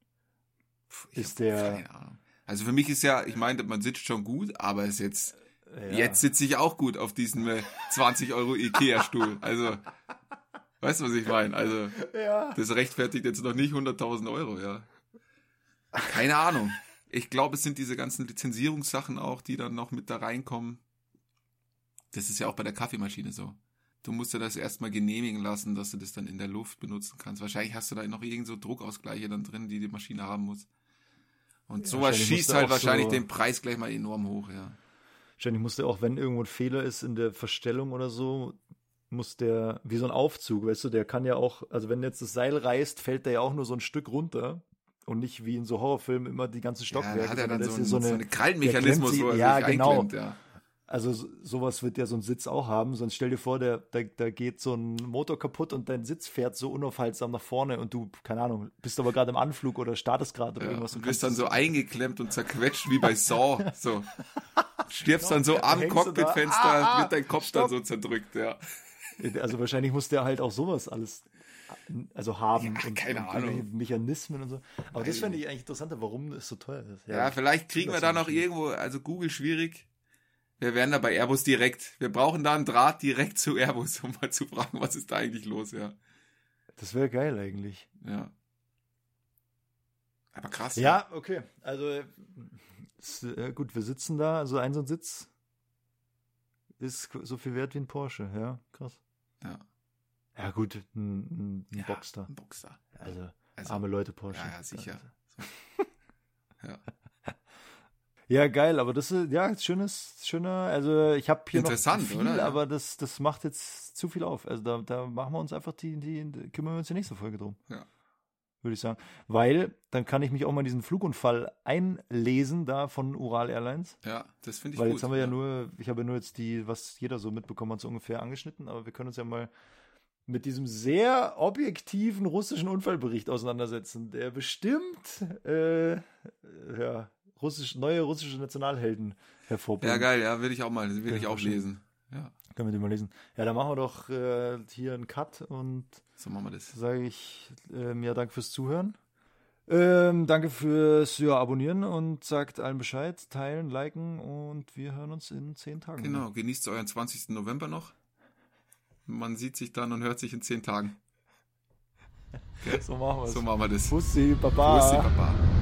[SPEAKER 2] Ich
[SPEAKER 1] Ist der-.
[SPEAKER 2] Also für mich ist ja, ich meine, man sitzt schon gut, aber ist jetzt,
[SPEAKER 1] Ja.
[SPEAKER 2] jetzt sitze ich auch gut auf diesem äh, 20 Euro Ikea-Stuhl. Also, weißt du, was ich meine? Also,
[SPEAKER 1] Ja.
[SPEAKER 2] Das rechtfertigt jetzt noch nicht 100.000 Euro, ja. Keine Ahnung. Ich glaube, es sind diese ganzen Lizenzierungssachen auch, die dann noch mit da reinkommen. Das ist ja auch bei der Kaffeemaschine so. Du musst ja das erstmal genehmigen lassen, dass du das dann in der Luft benutzen kannst. Wahrscheinlich hast du da noch irgend so Druckausgleiche dann drin, die die Maschine haben muss. Und sowas
[SPEAKER 1] wahrscheinlich musst
[SPEAKER 2] schießt
[SPEAKER 1] du
[SPEAKER 2] halt wahrscheinlich
[SPEAKER 1] so-
[SPEAKER 2] den Preis gleich mal enorm hoch, ja.
[SPEAKER 1] Wahrscheinlich musste auch, wenn irgendwo ein Fehler ist in der Verstellung oder so, muss der, wie so ein Aufzug, weißt du, der kann ja auch, also wenn jetzt das Seil reißt, fällt der ja auch nur so ein Stück runter und nicht wie in so Horrorfilmen immer die ganzen Stockwerke.
[SPEAKER 2] ja, da hat er
[SPEAKER 1] sondern
[SPEAKER 2] dann
[SPEAKER 1] da
[SPEAKER 2] so,
[SPEAKER 1] ist ja
[SPEAKER 2] einen, so, eine Krallenmechanismus, wo er
[SPEAKER 1] ja,
[SPEAKER 2] sich
[SPEAKER 1] genau.
[SPEAKER 2] einklemmt, ja.
[SPEAKER 1] Also so- sowas wird ja so ein Sitz auch haben, sonst stell dir vor, der, da, da geht so ein Motor kaputt und dein Sitz fährt so unaufhaltsam nach vorne und du, keine Ahnung, bist aber gerade im Anflug oder startest gerade oder
[SPEAKER 2] Ja,
[SPEAKER 1] irgendwas.
[SPEAKER 2] du
[SPEAKER 1] und
[SPEAKER 2] bist dann so eingeklemmt und zerquetscht wie bei Saw. So. Stirbst dann so am. Cockpitfenster,
[SPEAKER 1] Ah, ah,
[SPEAKER 2] wird dein Kopf
[SPEAKER 1] stopp.
[SPEAKER 2] dann so zerdrückt, ja.
[SPEAKER 1] Also wahrscheinlich muss der halt auch sowas alles also haben
[SPEAKER 2] Ja,
[SPEAKER 1] und,
[SPEAKER 2] keine
[SPEAKER 1] und
[SPEAKER 2] Ahnung.
[SPEAKER 1] Mechanismen und so. Aber das
[SPEAKER 2] Weiß
[SPEAKER 1] fände ich eigentlich interessanter, warum es so teuer ist.
[SPEAKER 2] Ja, vielleicht kriegen wir da noch irgendwo, also Google schwierig. Wir werden da bei Airbus direkt. Wir brauchen da einen Draht direkt zu Airbus, um mal zu fragen, was ist da eigentlich los, ja.
[SPEAKER 1] Das wäre geil eigentlich.
[SPEAKER 2] Ja. Aber krass.
[SPEAKER 1] Ja, okay. Also ist, äh, gut, wir sitzen da, also ein so ein Sitz ist so viel wert wie ein Porsche, ja, krass.
[SPEAKER 2] Ja.
[SPEAKER 1] Ja gut, ein, ein, ein
[SPEAKER 2] Ja,
[SPEAKER 1] Boxster.
[SPEAKER 2] Ein Boxster.
[SPEAKER 1] Also,
[SPEAKER 2] Also,
[SPEAKER 1] arme Leute Porsche.
[SPEAKER 2] ja, ja, sicher. Ja.
[SPEAKER 1] Ja, geil, aber das ist, ja, schönes, schöner, also ich habe hier
[SPEAKER 2] Interessant,
[SPEAKER 1] noch viel,
[SPEAKER 2] oder? Ja.
[SPEAKER 1] aber das, das macht jetzt zu viel auf. Also da, da machen wir uns einfach die, die, kümmern wir uns die nächste Folge drum.
[SPEAKER 2] Ja.
[SPEAKER 1] Würde ich sagen. Weil, dann kann ich mich auch mal in diesen Flugunfall einlesen, da von Ural Airlines.
[SPEAKER 2] Ja, das finde ich
[SPEAKER 1] Weil
[SPEAKER 2] gut.
[SPEAKER 1] jetzt haben wir ja nur, ich habe ja nur jetzt die, was jeder so mitbekommen hat, so ungefähr angeschnitten, aber wir können uns ja mal mit diesem sehr objektiven russischen Unfallbericht auseinandersetzen, der bestimmt äh, ja, russisch, neue russische Nationalhelden hervorbringt.
[SPEAKER 2] Ja, geil, ja, will ich auch mal, will ich auch lesen. Ja,
[SPEAKER 1] Können wir den mal lesen. Ja, dann machen wir doch äh, hier einen Cut und
[SPEAKER 2] so machen wir das.
[SPEAKER 1] sage ich ähm, ja, danke fürs Zuhören. Ähm, danke fürs ja, Abonnieren und sagt allen Bescheid, teilen, liken und wir hören uns in zehn Tagen.
[SPEAKER 2] Genau, genießt euren 20. November noch. Man sieht sich dann und hört sich in zehn Tagen.
[SPEAKER 1] So machen wir es.
[SPEAKER 2] So machen wir das.
[SPEAKER 1] Bussi, Baba.
[SPEAKER 2] Bussi, Papa.